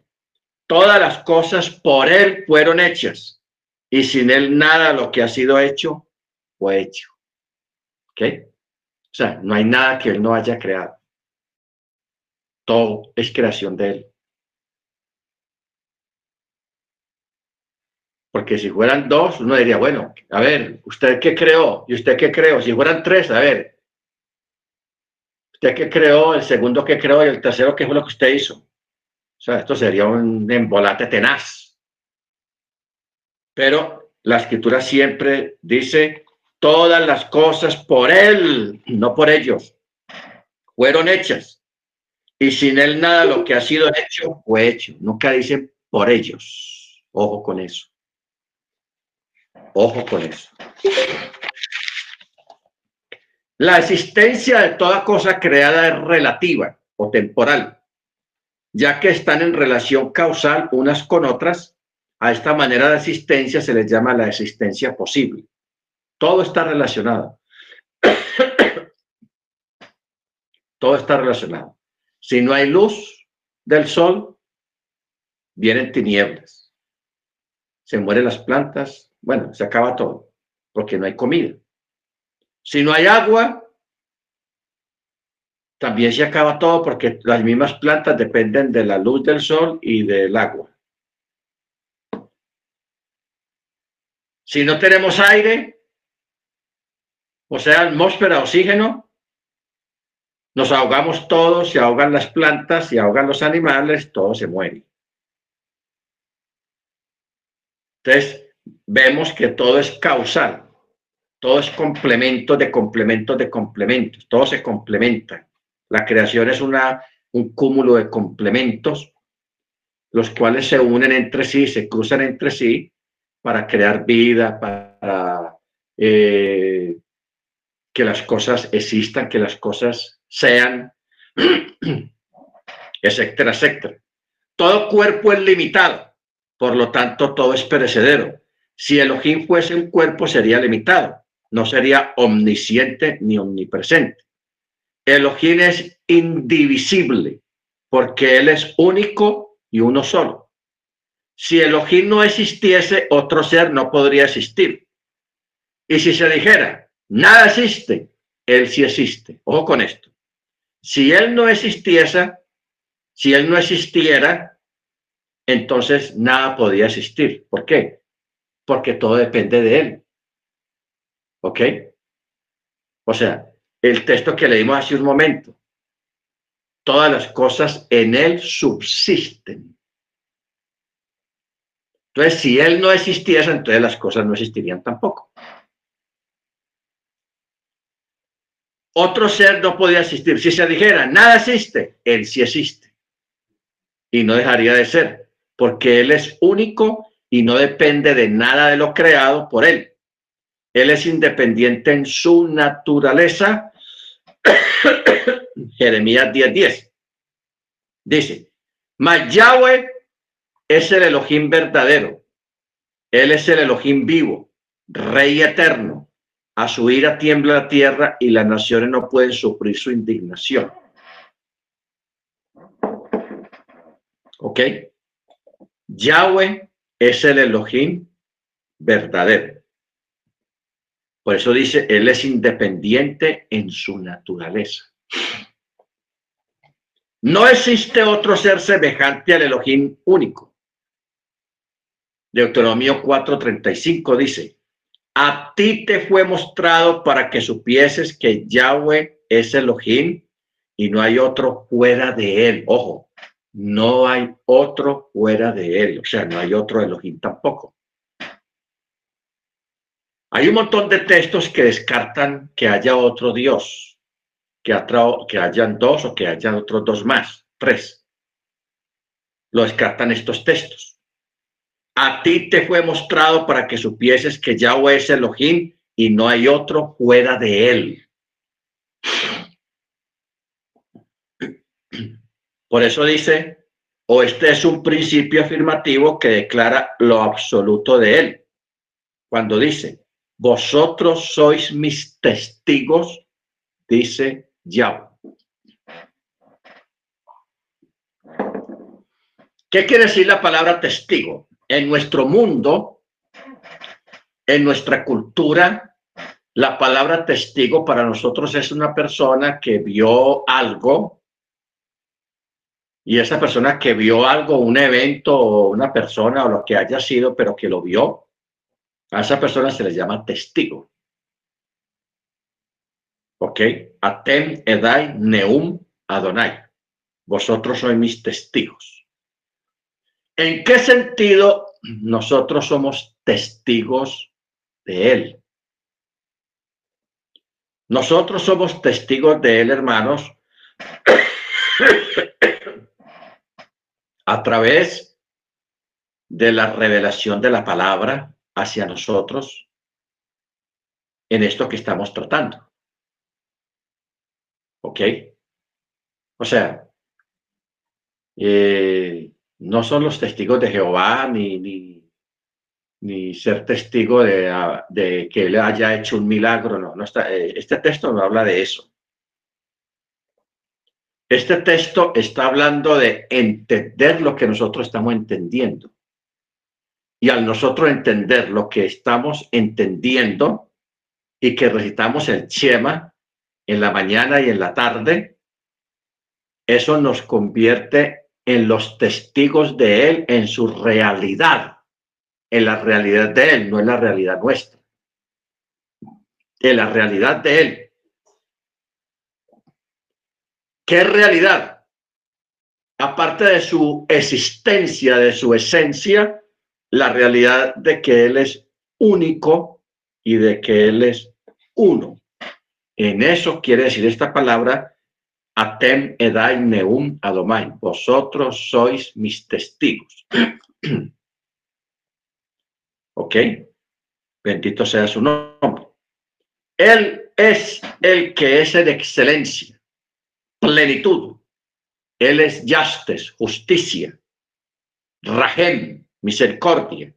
todas las cosas por Él fueron hechas y sin Él nada lo que ha sido hecho fue hecho. ¿Ok? O sea, no hay nada que Él no haya creado. Todo es creación de Él. Porque si fueran dos, uno diría, bueno, a ver, ¿usted qué creó? ¿Y usted qué creó? Si fueran tres, a ver, ¿usted qué creó? El segundo que creó y el tercero, ¿qué fue lo que usted hizo? O sea, esto sería un embolate tenaz. Pero la escritura siempre dice, todas las cosas por Él, no por ellos, fueron hechas. Y sin Él nada lo que ha sido hecho fue hecho. Nunca dice por ellos. Ojo con eso. Ojo con eso. La existencia de toda cosa creada es relativa o temporal, ya que están en relación causal unas con otras. A esta manera de existencia se les llama la existencia posible. Todo está relacionado. Todo está relacionado. Si no hay luz del sol, vienen tinieblas. Se mueren las plantas, bueno, se acaba todo, porque no hay comida. Si no hay agua, también se acaba todo porque las mismas plantas dependen de la luz del sol y del agua. Si no tenemos aire, o sea, atmósfera, oxígeno, nos ahogamos todos, se ahogan las plantas, se ahogan los animales, todo se muere. Entonces, vemos que todo es causal, todo es complemento de complementos de complementos, todo se complementa. La creación es una, un cúmulo de complementos, los cuales se unen entre sí, se cruzan entre sí para crear vida, para eh, que las cosas existan, que las cosas sean, etcétera, etcétera. Todo cuerpo es limitado, por lo tanto todo es perecedero. Si Elohim fuese un cuerpo, sería limitado, no sería omnisciente ni omnipresente. Elohim es indivisible porque Él es único y uno solo. Si Elohim no existiese, otro ser no podría existir. Y si se dijera, nada existe, Él sí existe. Ojo con esto. Si Él no existiese, si Él no existiera, entonces nada podría existir. ¿Por qué? Porque todo depende de Él. ¿Ok? O sea, el texto que leímos hace un momento, todas las cosas en Él subsisten. Entonces, si Él no existiese, entonces las cosas no existirían tampoco. Otro ser no podía existir. Si se dijera, nada existe, Él sí existe. Y no dejaría de ser, porque Él es único y no depende de nada de lo creado por él. Él es independiente en su naturaleza. Jeremías 10:10. Dice, mas Yahweh es el Elohim verdadero. Él es el Elohim vivo, Rey eterno. A su ira tiembla la tierra y las naciones no pueden sufrir su indignación. ¿Ok? Yahweh es el Elohim verdadero. Por eso dice, Él es independiente en su naturaleza. No existe otro ser semejante al Elohim único. Deuteronomio 4:35 dice, a ti te fue mostrado para que supieses que Yahweh es Elohim y no hay otro fuera de él. Ojo, no hay otro fuera de él, o sea, no hay otro Elohim tampoco. Hay un montón de textos que descartan que haya otro Dios, que, que dos o que hayan otros dos más, tres. Lo descartan estos textos. A ti te fue mostrado para que supieses que Yahweh es Elohim y no hay otro fuera de él. Por eso dice, o este es un principio afirmativo que declara lo absoluto de él. Cuando dice, vosotros sois mis testigos, dice Yahweh. ¿Qué quiere decir la palabra testigo? En nuestro mundo, en nuestra cultura, la palabra testigo para nosotros es una persona que vio algo y esa persona que vio algo, un evento una persona o lo que haya sido, pero que lo vio, a esa persona se le llama testigo. ¿Ok? Atem, Edai, Neum, Adonai. Vosotros sois mis testigos. ¿En qué sentido nosotros somos testigos de Él? Nosotros somos testigos de Él, hermanos, a través de la revelación de la palabra hacia nosotros en esto que estamos tratando. ¿Ok? O sea, eh, no son los testigos de Jehová ni, ni, ser testigo de, que él haya hecho un milagro, no, no está, eh, este texto no habla de eso. Este texto está hablando de entender lo que nosotros estamos entendiendo. Y al nosotros entender lo que estamos entendiendo y que recitamos el Chema en la mañana y en la tarde, eso nos convierte en los testigos de Él, en su realidad, en la realidad de Él, no en la realidad nuestra, en la realidad de Él. ¿Qué realidad? Aparte de su existencia, de su esencia, la realidad de que Él es único y de que Él es uno. En eso quiere decir esta palabra Atem edai neum adomai. Vosotros sois mis testigos. ¿Ok? Bendito sea su nombre. Él es el que es en excelencia, plenitud. Él es yastes, justicia, rajem, misericordia,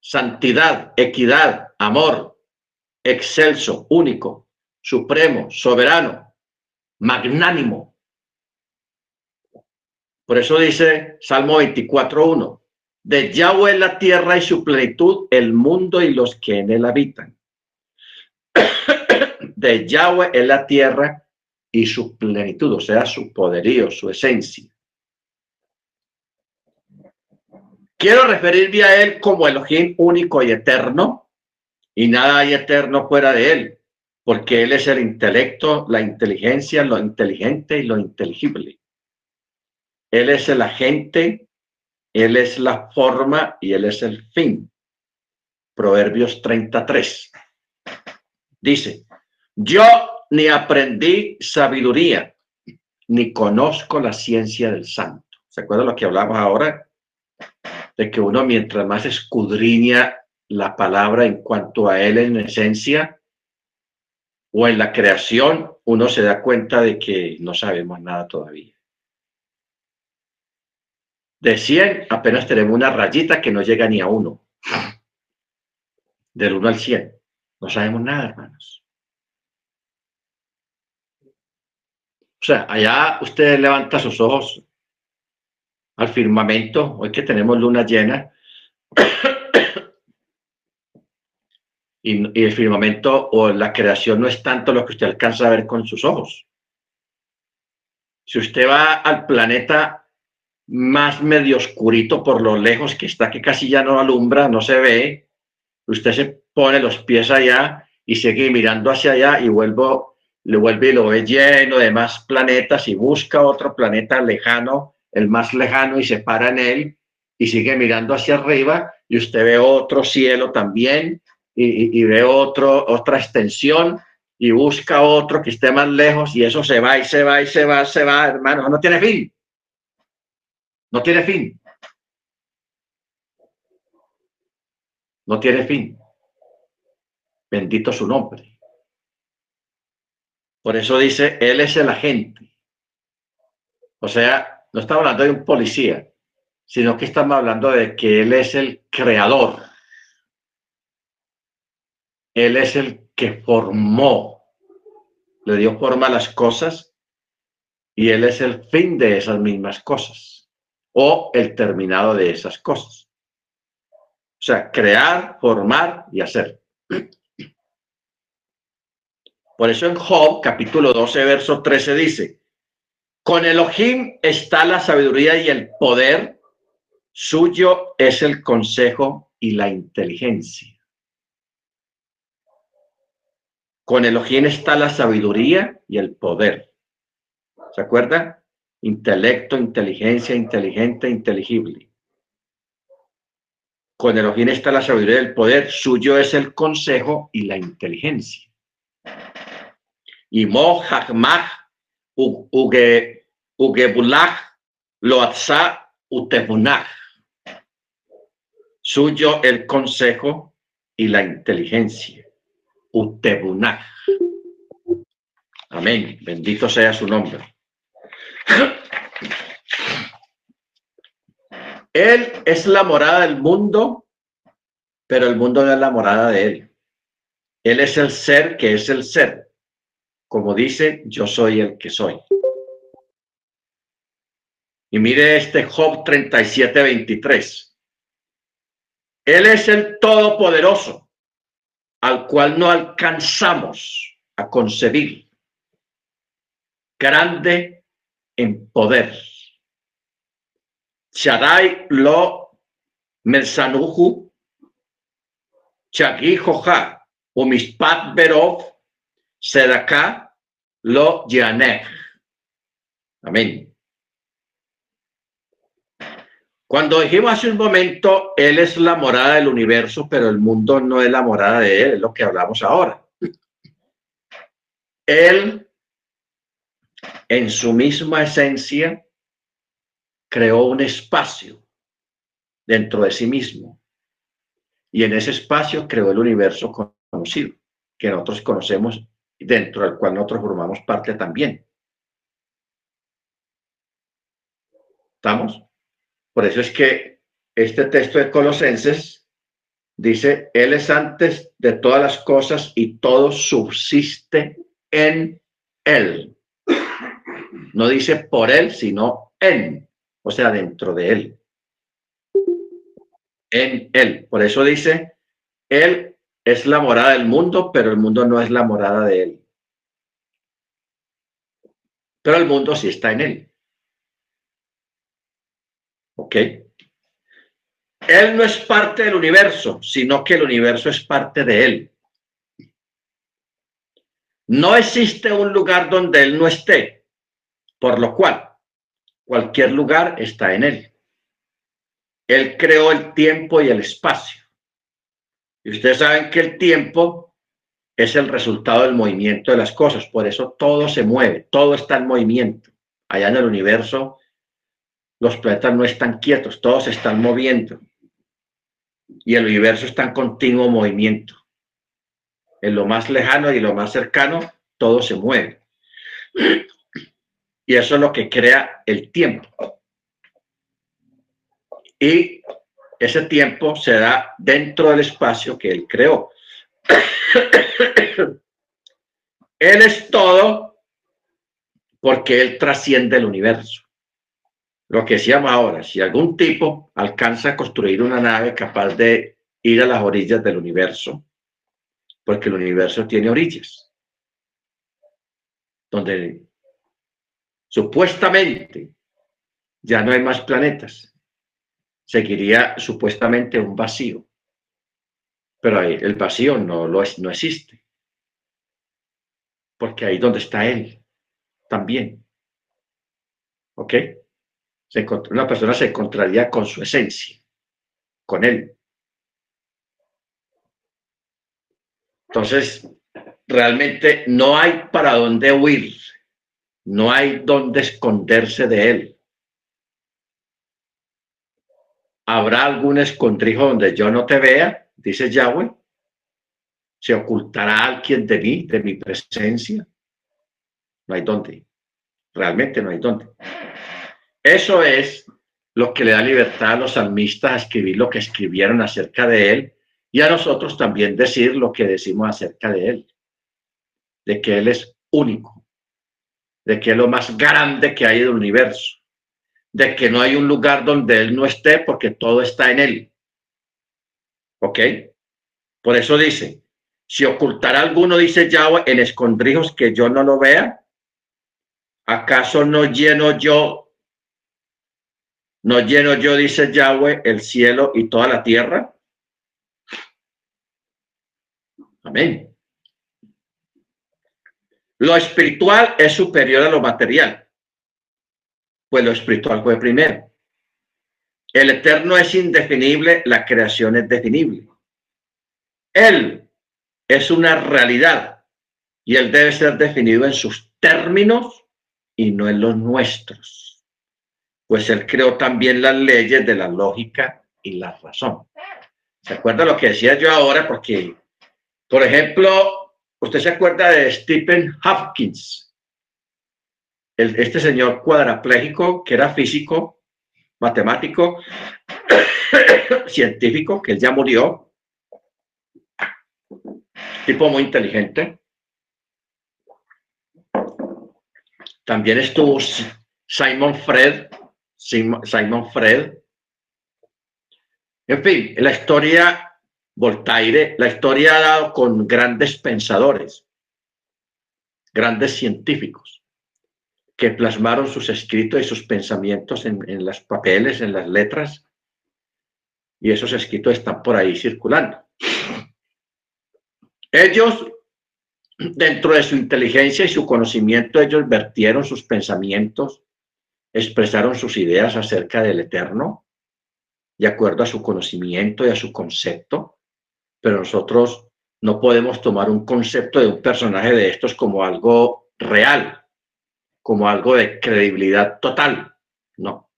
santidad, equidad, amor, excelso, único, supremo, soberano, magnánimo. Por eso dice Salmo 24.1, de Yahweh la tierra y su plenitud, el mundo y los que en él habitan. de Yahweh es la tierra y su plenitud, o sea, su poderío, su esencia. Quiero referirme a él como Elohim único y eterno, y nada hay eterno fuera de él porque Él es el intelecto, la inteligencia, lo inteligente y lo inteligible. Él es el agente, Él es la forma y Él es el fin. Proverbios 33. Dice, yo ni aprendí sabiduría, ni conozco la ciencia del santo. ¿Se acuerdan lo que hablamos ahora? De que uno mientras más escudriña la palabra en cuanto a él en esencia, o en la creación, uno se da cuenta de que no sabemos nada todavía. De 100 apenas tenemos una rayita que no llega ni a uno. Del 1 al 100. No sabemos nada, hermanos. O sea, allá usted levanta sus ojos al firmamento, hoy que tenemos luna llena, y, el firmamento o la creación no es tanto lo que usted alcanza a ver con sus ojos. Si usted va al planeta más medio oscurito por lo lejos que está, que casi ya no alumbra, no se ve, usted se pone los pies allá y sigue mirando hacia allá y vuelvo, le vuelve y lo ve lleno de más planetas y busca otro planeta lejano, el más lejano y se para en él y sigue mirando hacia arriba y usted ve otro cielo también y, ve otro, otra extensión y busca otro que esté más lejos y eso se va y se va y se va, se va, hermano, no tiene fin. No tiene fin. no tiene fin. Bendito su nombre. Por eso dice, Él es el agente. O sea, no estamos hablando de un policía, sino que estamos hablando de que Él es el creador. Él es el que formó, le dio forma a las cosas y Él es el fin de esas mismas cosas o el terminado de esas cosas. O sea, crear, formar y hacer. Por eso en Job, capítulo 12, verso 13 dice, con Elohim está la sabiduría y el poder, suyo es el consejo y la inteligencia. Con Elohim está la sabiduría y el poder. ¿Se acuerdan? Intelecto, inteligencia, inteligente, inteligible. Con Elohim está la sabiduría y el poder, suyo es el consejo y la inteligencia y mo uge ugebulach loatza utebunach. Suyo el consejo y la inteligencia. Utebunach. Amén. Bendito sea su nombre. Él es la morada del mundo, pero el mundo no es la morada de él. Él es el ser que es el ser como dice, yo soy el que soy. Y mire este Job 37, 23. Él es el Todopoderoso, al cual no alcanzamos a concebir. Grande en poder. Shaddai lo mersanuhu, chagi joja, umispat berov, Sedaká lo yané. Amén. Cuando dijimos hace un momento, Él es la morada del universo, pero el mundo no es la morada de Él, es lo que hablamos ahora. Él, en su misma esencia, creó un espacio dentro de sí mismo. Y en ese espacio creó el universo conocido, que nosotros conocemos dentro del cual nosotros formamos parte también. ¿Estamos? Por eso es que este texto de Colosenses dice, Él es antes de todas las cosas y todo subsiste en Él. No dice por Él, sino en, o sea, dentro de Él. En Él. Por eso dice, Él es la morada del mundo, pero el mundo no es la morada de él. Pero el mundo sí está en él. ¿Ok? Él no es parte del universo, sino que el universo es parte de él. No existe un lugar donde él no esté, por lo cual cualquier lugar está en él. Él creó el tiempo y el espacio. Y ustedes saben que el tiempo es el resultado del movimiento de las cosas, por eso todo se mueve, todo está en movimiento. Allá en el universo, los planetas no están quietos, todos están moviendo. Y el universo está en continuo movimiento. En lo más lejano y lo más cercano, todo se mueve. Y eso es lo que crea el tiempo. Y ese tiempo se da dentro del espacio que él creó. él es todo porque él trasciende el universo. Lo que decíamos ahora, si algún tipo alcanza a construir una nave capaz de ir a las orillas del universo, porque el universo tiene orillas, donde supuestamente ya no hay más planetas, seguiría supuestamente un vacío. Pero ahí el vacío no, lo es, no existe. Porque ahí donde está Él también. ¿Ok? una persona se encontraría con su esencia, con Él. Entonces, realmente no hay para dónde huir, no hay dónde esconderse de Él. ¿Habrá algún escondrijo donde yo no te vea? dice Yahweh? ¿Se ocultará alguien de mí, de mi presencia? No hay dónde. Realmente no hay dónde. Eso es lo que le da libertad a los salmistas a escribir lo que escribieron acerca de él y a nosotros también decir lo que decimos acerca de él, de que él es único, de que es lo más grande que hay del universo, de que no hay un lugar donde él no esté porque todo está en él. ¿Ok? Por eso dice, si ocultará alguno, dice Yahweh, en escondrijos que yo no lo vea, ¿acaso no lleno yo, no lleno yo, dice Yahweh, el cielo y toda la tierra? Amén. Lo espiritual es superior a lo material, pues lo espiritual fue primero. El eterno es indefinible, la creación es definible. Él es una realidad y él debe ser definido en sus términos y no en los nuestros, pues él creó también las leyes de la lógica y la razón. ¿Se acuerda lo que decía yo ahora? Porque por ejemplo, usted se acuerda de Stephen Hopkins, este señor cuadraplégico que era físico, matemático, científico, que él ya murió, tipo muy inteligente. También estuvo Simon Fred, Simon Fred. En fin, la historia Voltaire, la historia ha dado con grandes pensadores, grandes científicos, que plasmaron sus escritos y sus pensamientos en, en los papeles, en las letras, y esos escritos están por ahí circulando. Ellos, dentro de su inteligencia y su conocimiento, ellos vertieron sus pensamientos, expresaron sus ideas acerca del eterno, de acuerdo a su conocimiento y a su concepto, pero nosotros no podemos tomar un concepto de un personaje de estos como algo real, como algo de credibilidad total. No.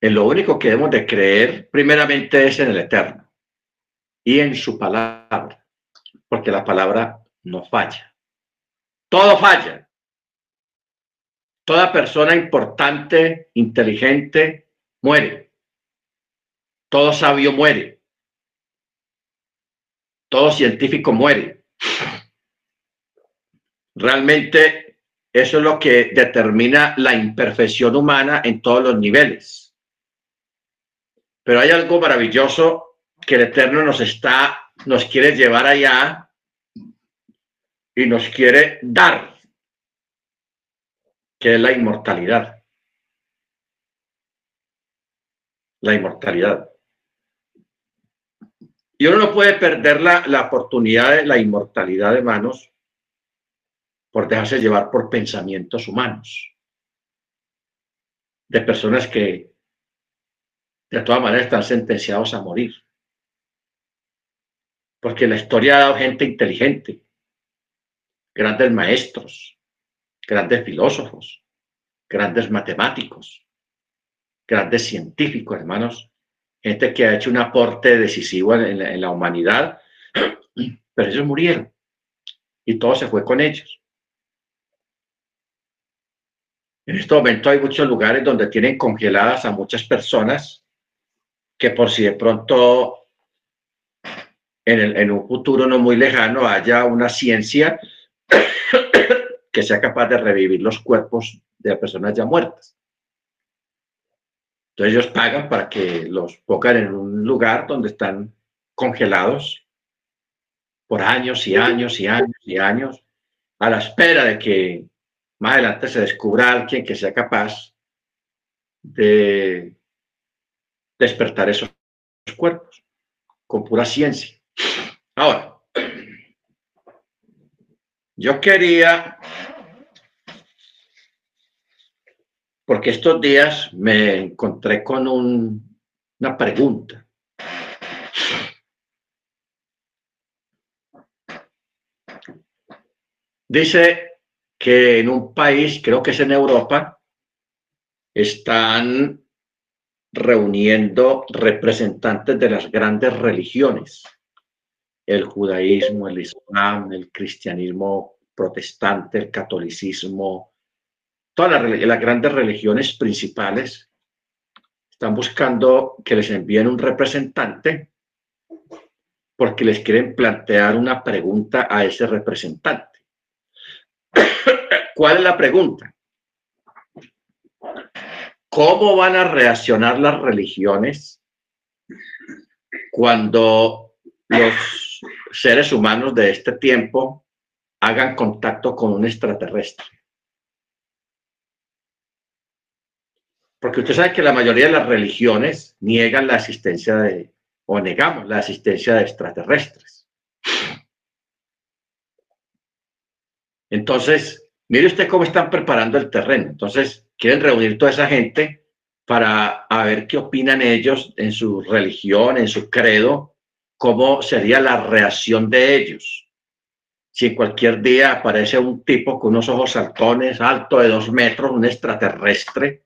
En lo único que debemos de creer primeramente es en el Eterno y en su palabra, porque la palabra no falla. Todo falla. Toda persona importante, inteligente, muere. Todo sabio muere. Todo científico muere. Realmente eso es lo que determina la imperfección humana en todos los niveles. Pero hay algo maravilloso que el Eterno nos está, nos quiere llevar allá y nos quiere dar, que es la inmortalidad. La inmortalidad. Y uno no puede perder la, la oportunidad de la inmortalidad de manos por dejarse llevar por pensamientos humanos, de personas que de todas maneras están sentenciados a morir. Porque la historia ha dado gente inteligente, grandes maestros, grandes filósofos, grandes matemáticos, grandes científicos, hermanos, gente que ha hecho un aporte decisivo en la, humanidad, pero ellos murieron y todo se fue con ellos. En este momento hay muchos lugares donde tienen congeladas a muchas personas que por si de pronto en, en un futuro no muy lejano haya una ciencia que sea capaz de revivir los cuerpos de personas ya muertas. Entonces ellos pagan para que los pongan en un lugar donde están congelados por años y años y años y años, a la espera de que más adelante se descubra alguien que sea capaz de despertar esos cuerpos con pura ciencia. Ahora, yo quería porque estos días me encontré con una pregunta. Dice que en un país, creo que es en Europa, están reuniendo representantes de las grandes religiones, el judaísmo, el islam, el cristianismo protestante, el catolicismo, todas las, grandes religiones principales están buscando que les envíen un representante porque les quieren plantear una pregunta a ese representante. ¿Cuál es la pregunta? ¿Cómo van a reaccionar las religiones cuando los seres humanos de este tiempo hagan contacto con un extraterrestre? Porque usted sabe que la mayoría de las religiones niegan la existencia de, o negamos la existencia de extraterrestres. Entonces, mire usted cómo están preparando el terreno. Entonces, quieren reunir toda esa gente para ver qué opinan ellos en su religión, en su credo, cómo sería la reacción de ellos. Si en cualquier día aparece un tipo con unos ojos saltones, alto de dos metros, un extraterrestre,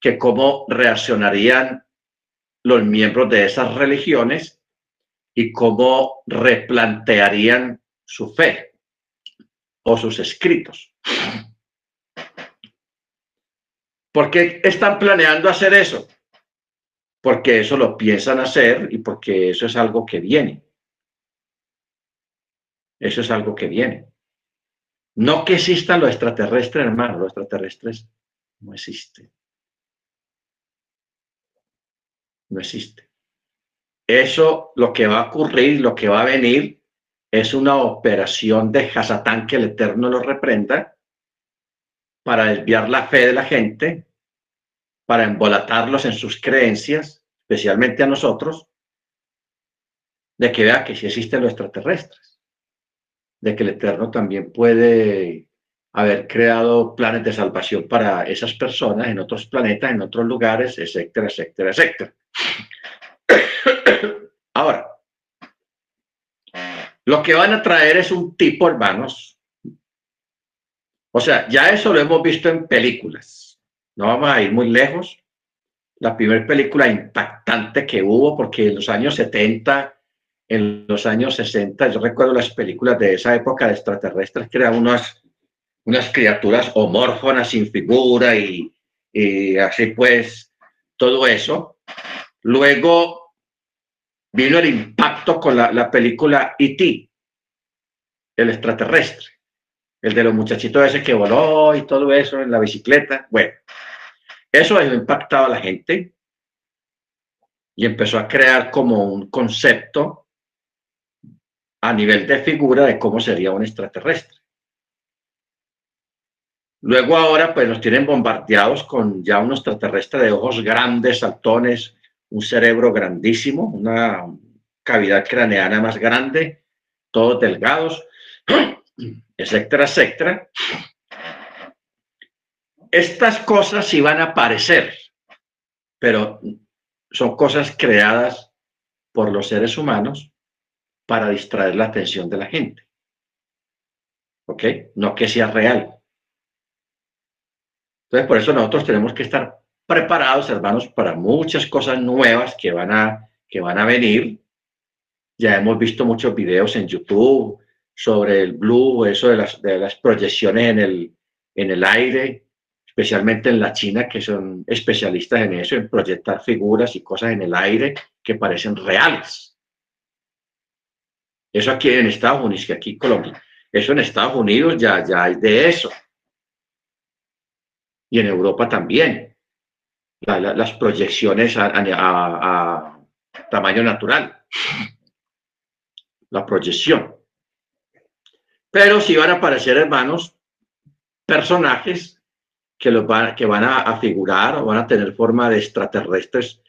que cómo reaccionarían los miembros de esas religiones y cómo replantearían su fe o sus escritos. ¿Por qué están planeando hacer eso? Porque eso lo piensan hacer y porque eso es algo que viene. Eso es algo que viene. No que existan los extraterrestres, hermano, los extraterrestres no existen. no existe. Eso, lo que va a ocurrir, lo que va a venir, es una operación de Hasatán que el Eterno lo reprenda para desviar la fe de la gente, para embolatarlos en sus creencias, especialmente a nosotros, de que vea que sí existen los extraterrestres, de que el Eterno también puede haber creado planes de salvación para esas personas en otros planetas, en otros lugares, etcétera, etcétera, etcétera. Ahora, lo que van a traer es un tipo, hermanos. O sea, ya eso lo hemos visto en películas. No vamos a ir muy lejos. La primera película impactante que hubo, porque en los años 70, en los años 60, yo recuerdo las películas de esa época de extraterrestres, que eran unas, unas criaturas homórfonas sin figura y, y así pues, todo eso. Luego vino el impacto con la, película E.T., el extraterrestre, el de los muchachitos ese que voló y todo eso en la bicicleta. Bueno, eso ha impactado a la gente y empezó a crear como un concepto a nivel de figura de cómo sería un extraterrestre. Luego ahora pues nos tienen bombardeados con ya un extraterrestre de ojos grandes, saltones, un cerebro grandísimo, una cavidad craneana más grande, todos delgados, etcétera, etcétera. Estas cosas sí van a aparecer, pero son cosas creadas por los seres humanos para distraer la atención de la gente. ¿Ok? No que sea real. Entonces, por eso nosotros tenemos que estar preparados, hermanos, para muchas cosas nuevas que van a, que van a venir. Ya hemos visto muchos videos en YouTube sobre el blue, eso de las, de las proyecciones en el, en el aire, especialmente en la China, que son especialistas en eso, en proyectar figuras y cosas en el aire que parecen reales. Eso aquí en Estados Unidos, que aquí en Colombia. Eso en Estados Unidos ya, ya hay de eso. Y en Europa también las proyecciones a, tamaño natural, la proyección. Pero si van a aparecer, hermanos, personajes que, los van, que van a, figurar o van a tener forma de extraterrestres,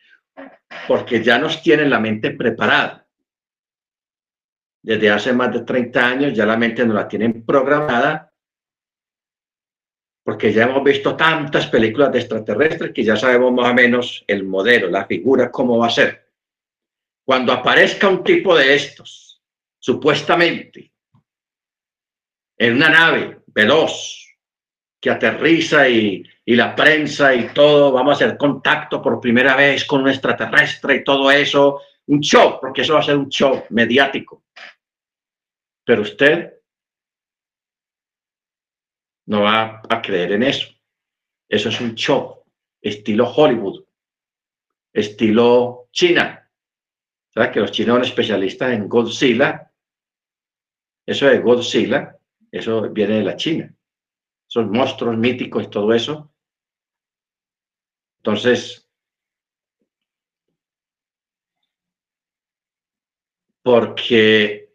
porque ya nos tienen la mente preparada. Desde hace más de 30 años ya la mente nos la tienen programada porque ya hemos visto tantas películas de extraterrestres que ya sabemos más o menos el modelo, la figura, cómo va a ser. Cuando aparezca un tipo de estos, supuestamente, en una nave veloz que aterriza y y la prensa y todo, vamos a hacer contacto por primera vez con un extraterrestre y todo eso, un show, porque eso va a ser un show mediático. Pero usted no va a creer en eso. Eso es un show, estilo Hollywood, estilo China. ¿Sabes que los chinos son especialistas en Godzilla? Eso de Godzilla, eso viene de la China. Son monstruos míticos y todo eso. Entonces, porque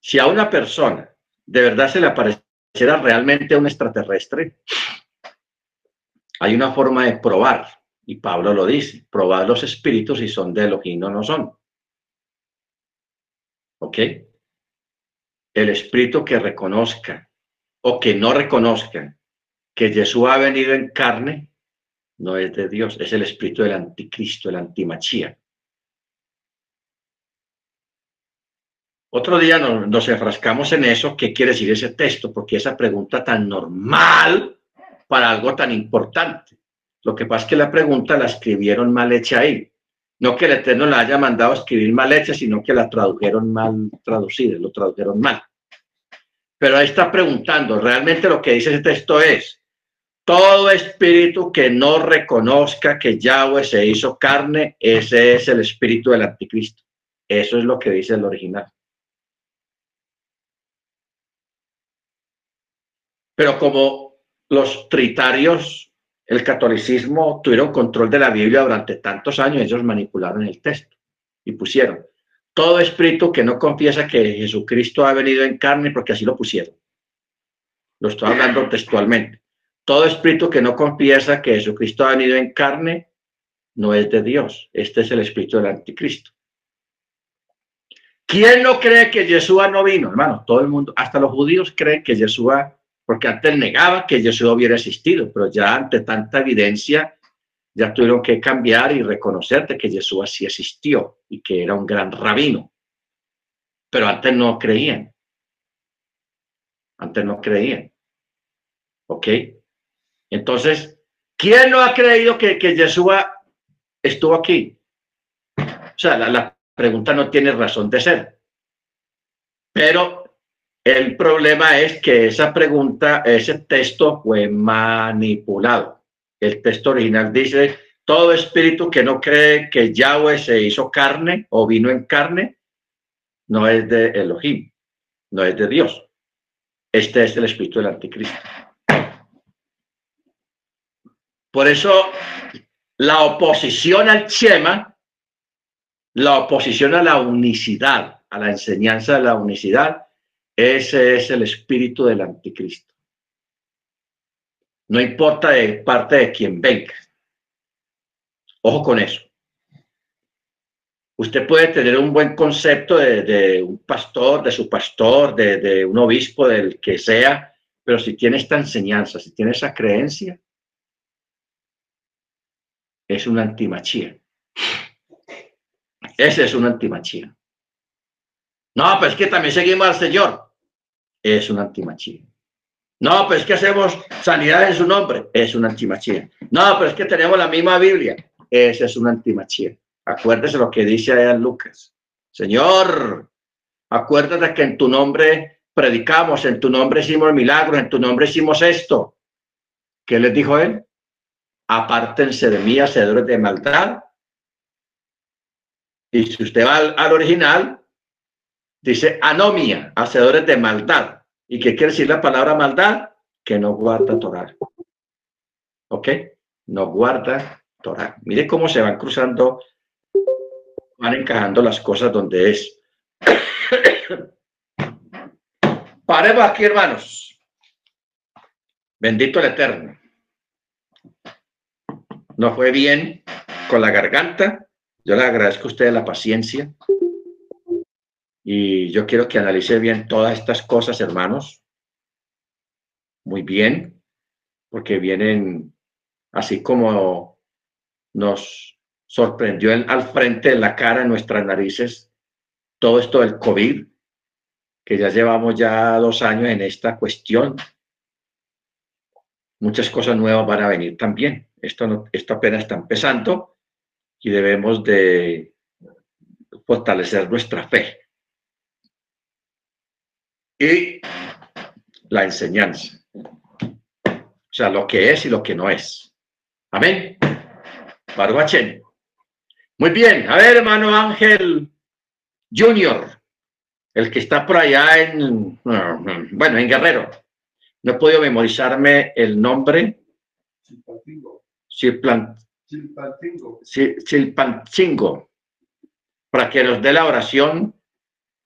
si a una persona de verdad se le apareciera realmente un extraterrestre, hay una forma de probar, y Pablo lo dice, probar los espíritus si son de Elohim o no son. ¿Ok? El espíritu que reconozca o que no reconozca que Jesús ha venido en carne, no es de Dios, es el espíritu del anticristo, el antimachía. Otro día nos, nos, enfrascamos en eso, qué quiere decir ese texto, porque esa pregunta tan normal para algo tan importante. Lo que pasa es que la pregunta la escribieron mal hecha ahí. No que el Eterno la haya mandado a escribir mal hecha, sino que la tradujeron mal traducida, lo tradujeron mal. Pero ahí está preguntando, realmente lo que dice ese texto es, todo espíritu que no reconozca que Yahweh se hizo carne, ese es el espíritu del anticristo. Eso es lo que dice el original. Pero como los tritarios, el catolicismo, tuvieron control de la Biblia durante tantos años, ellos manipularon el texto y pusieron todo espíritu que no confiesa que Jesucristo ha venido en carne, porque así lo pusieron. Lo estoy hablando textualmente. Todo espíritu que no confiesa que Jesucristo ha venido en carne no es de Dios. Este es el espíritu del anticristo. ¿Quién no cree que Jesús no vino? Hermano, todo el mundo, hasta los judíos creen que Jesús porque antes negaba que Jesús hubiera existido, pero ya ante tanta evidencia, ya tuvieron que cambiar y reconocerte que Jesús así existió y que era un gran rabino. Pero antes no creían. Antes no creían. ¿Ok? Entonces, ¿quién no ha creído que, que Jesús estuvo aquí? O sea, la pregunta no tiene razón de ser. Pero el problema es que esa pregunta, ese texto fue manipulado. El texto original dice, todo espíritu que no cree que Yahweh se hizo carne o vino en carne, no es de Elohim, no es de Dios. Este es el espíritu del anticristo. Por eso, la oposición al Chema, la oposición a la unicidad, a la enseñanza de la unicidad, ese es el espíritu del anticristo. No importa de parte de quien venga. Ojo con eso. Usted puede tener un buen concepto de, un pastor, de su pastor, de, un obispo, del que sea, pero si tiene esta enseñanza, si tiene esa creencia, es una antimachía. Ese es un antimachía. No, pues es que también seguimos al Señor es una antimachía. No, pero es que hacemos sanidad en su nombre, es una antimachía. No, pero es que tenemos la misma Biblia, esa es una antimachía. Acuérdese lo que dice allá Lucas. Señor, acuérdate que en tu nombre predicamos, en tu nombre hicimos milagros, en tu nombre hicimos esto. ¿Qué les dijo él? Apártense de mí, hacedores de maldad. Y si usted va al original, Dice anomia, hacedores de maldad. ¿Y qué quiere decir la palabra maldad? Que no guarda Torah. ¿Ok? No guarda Torah. Mire cómo se van cruzando, van encajando las cosas donde es. Paremos aquí, hermanos. Bendito el Eterno. No fue bien con la garganta. Yo le agradezco a usted la paciencia. Y yo quiero que analice bien todas estas cosas, hermanos. Muy bien, porque vienen así como nos sorprendió al frente de la cara, en nuestras narices, todo esto del COVID, que ya llevamos ya dos años en esta cuestión. muchas cosas nuevas van a venir también. Esto, no, esto apenas está empezando y debemos de fortalecer nuestra fe. Y la enseñanza. O sea, lo que es y lo que no es. Amén. Barbachen. Muy bien. A ver, hermano Ángel Junior, el que está por allá en, bueno, en Guerrero. No he podido memorizarme el nombre. Chilpancingo. Chilpancingo. Para que nos dé la oración.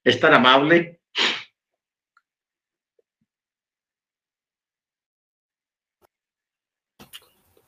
Es tan amable.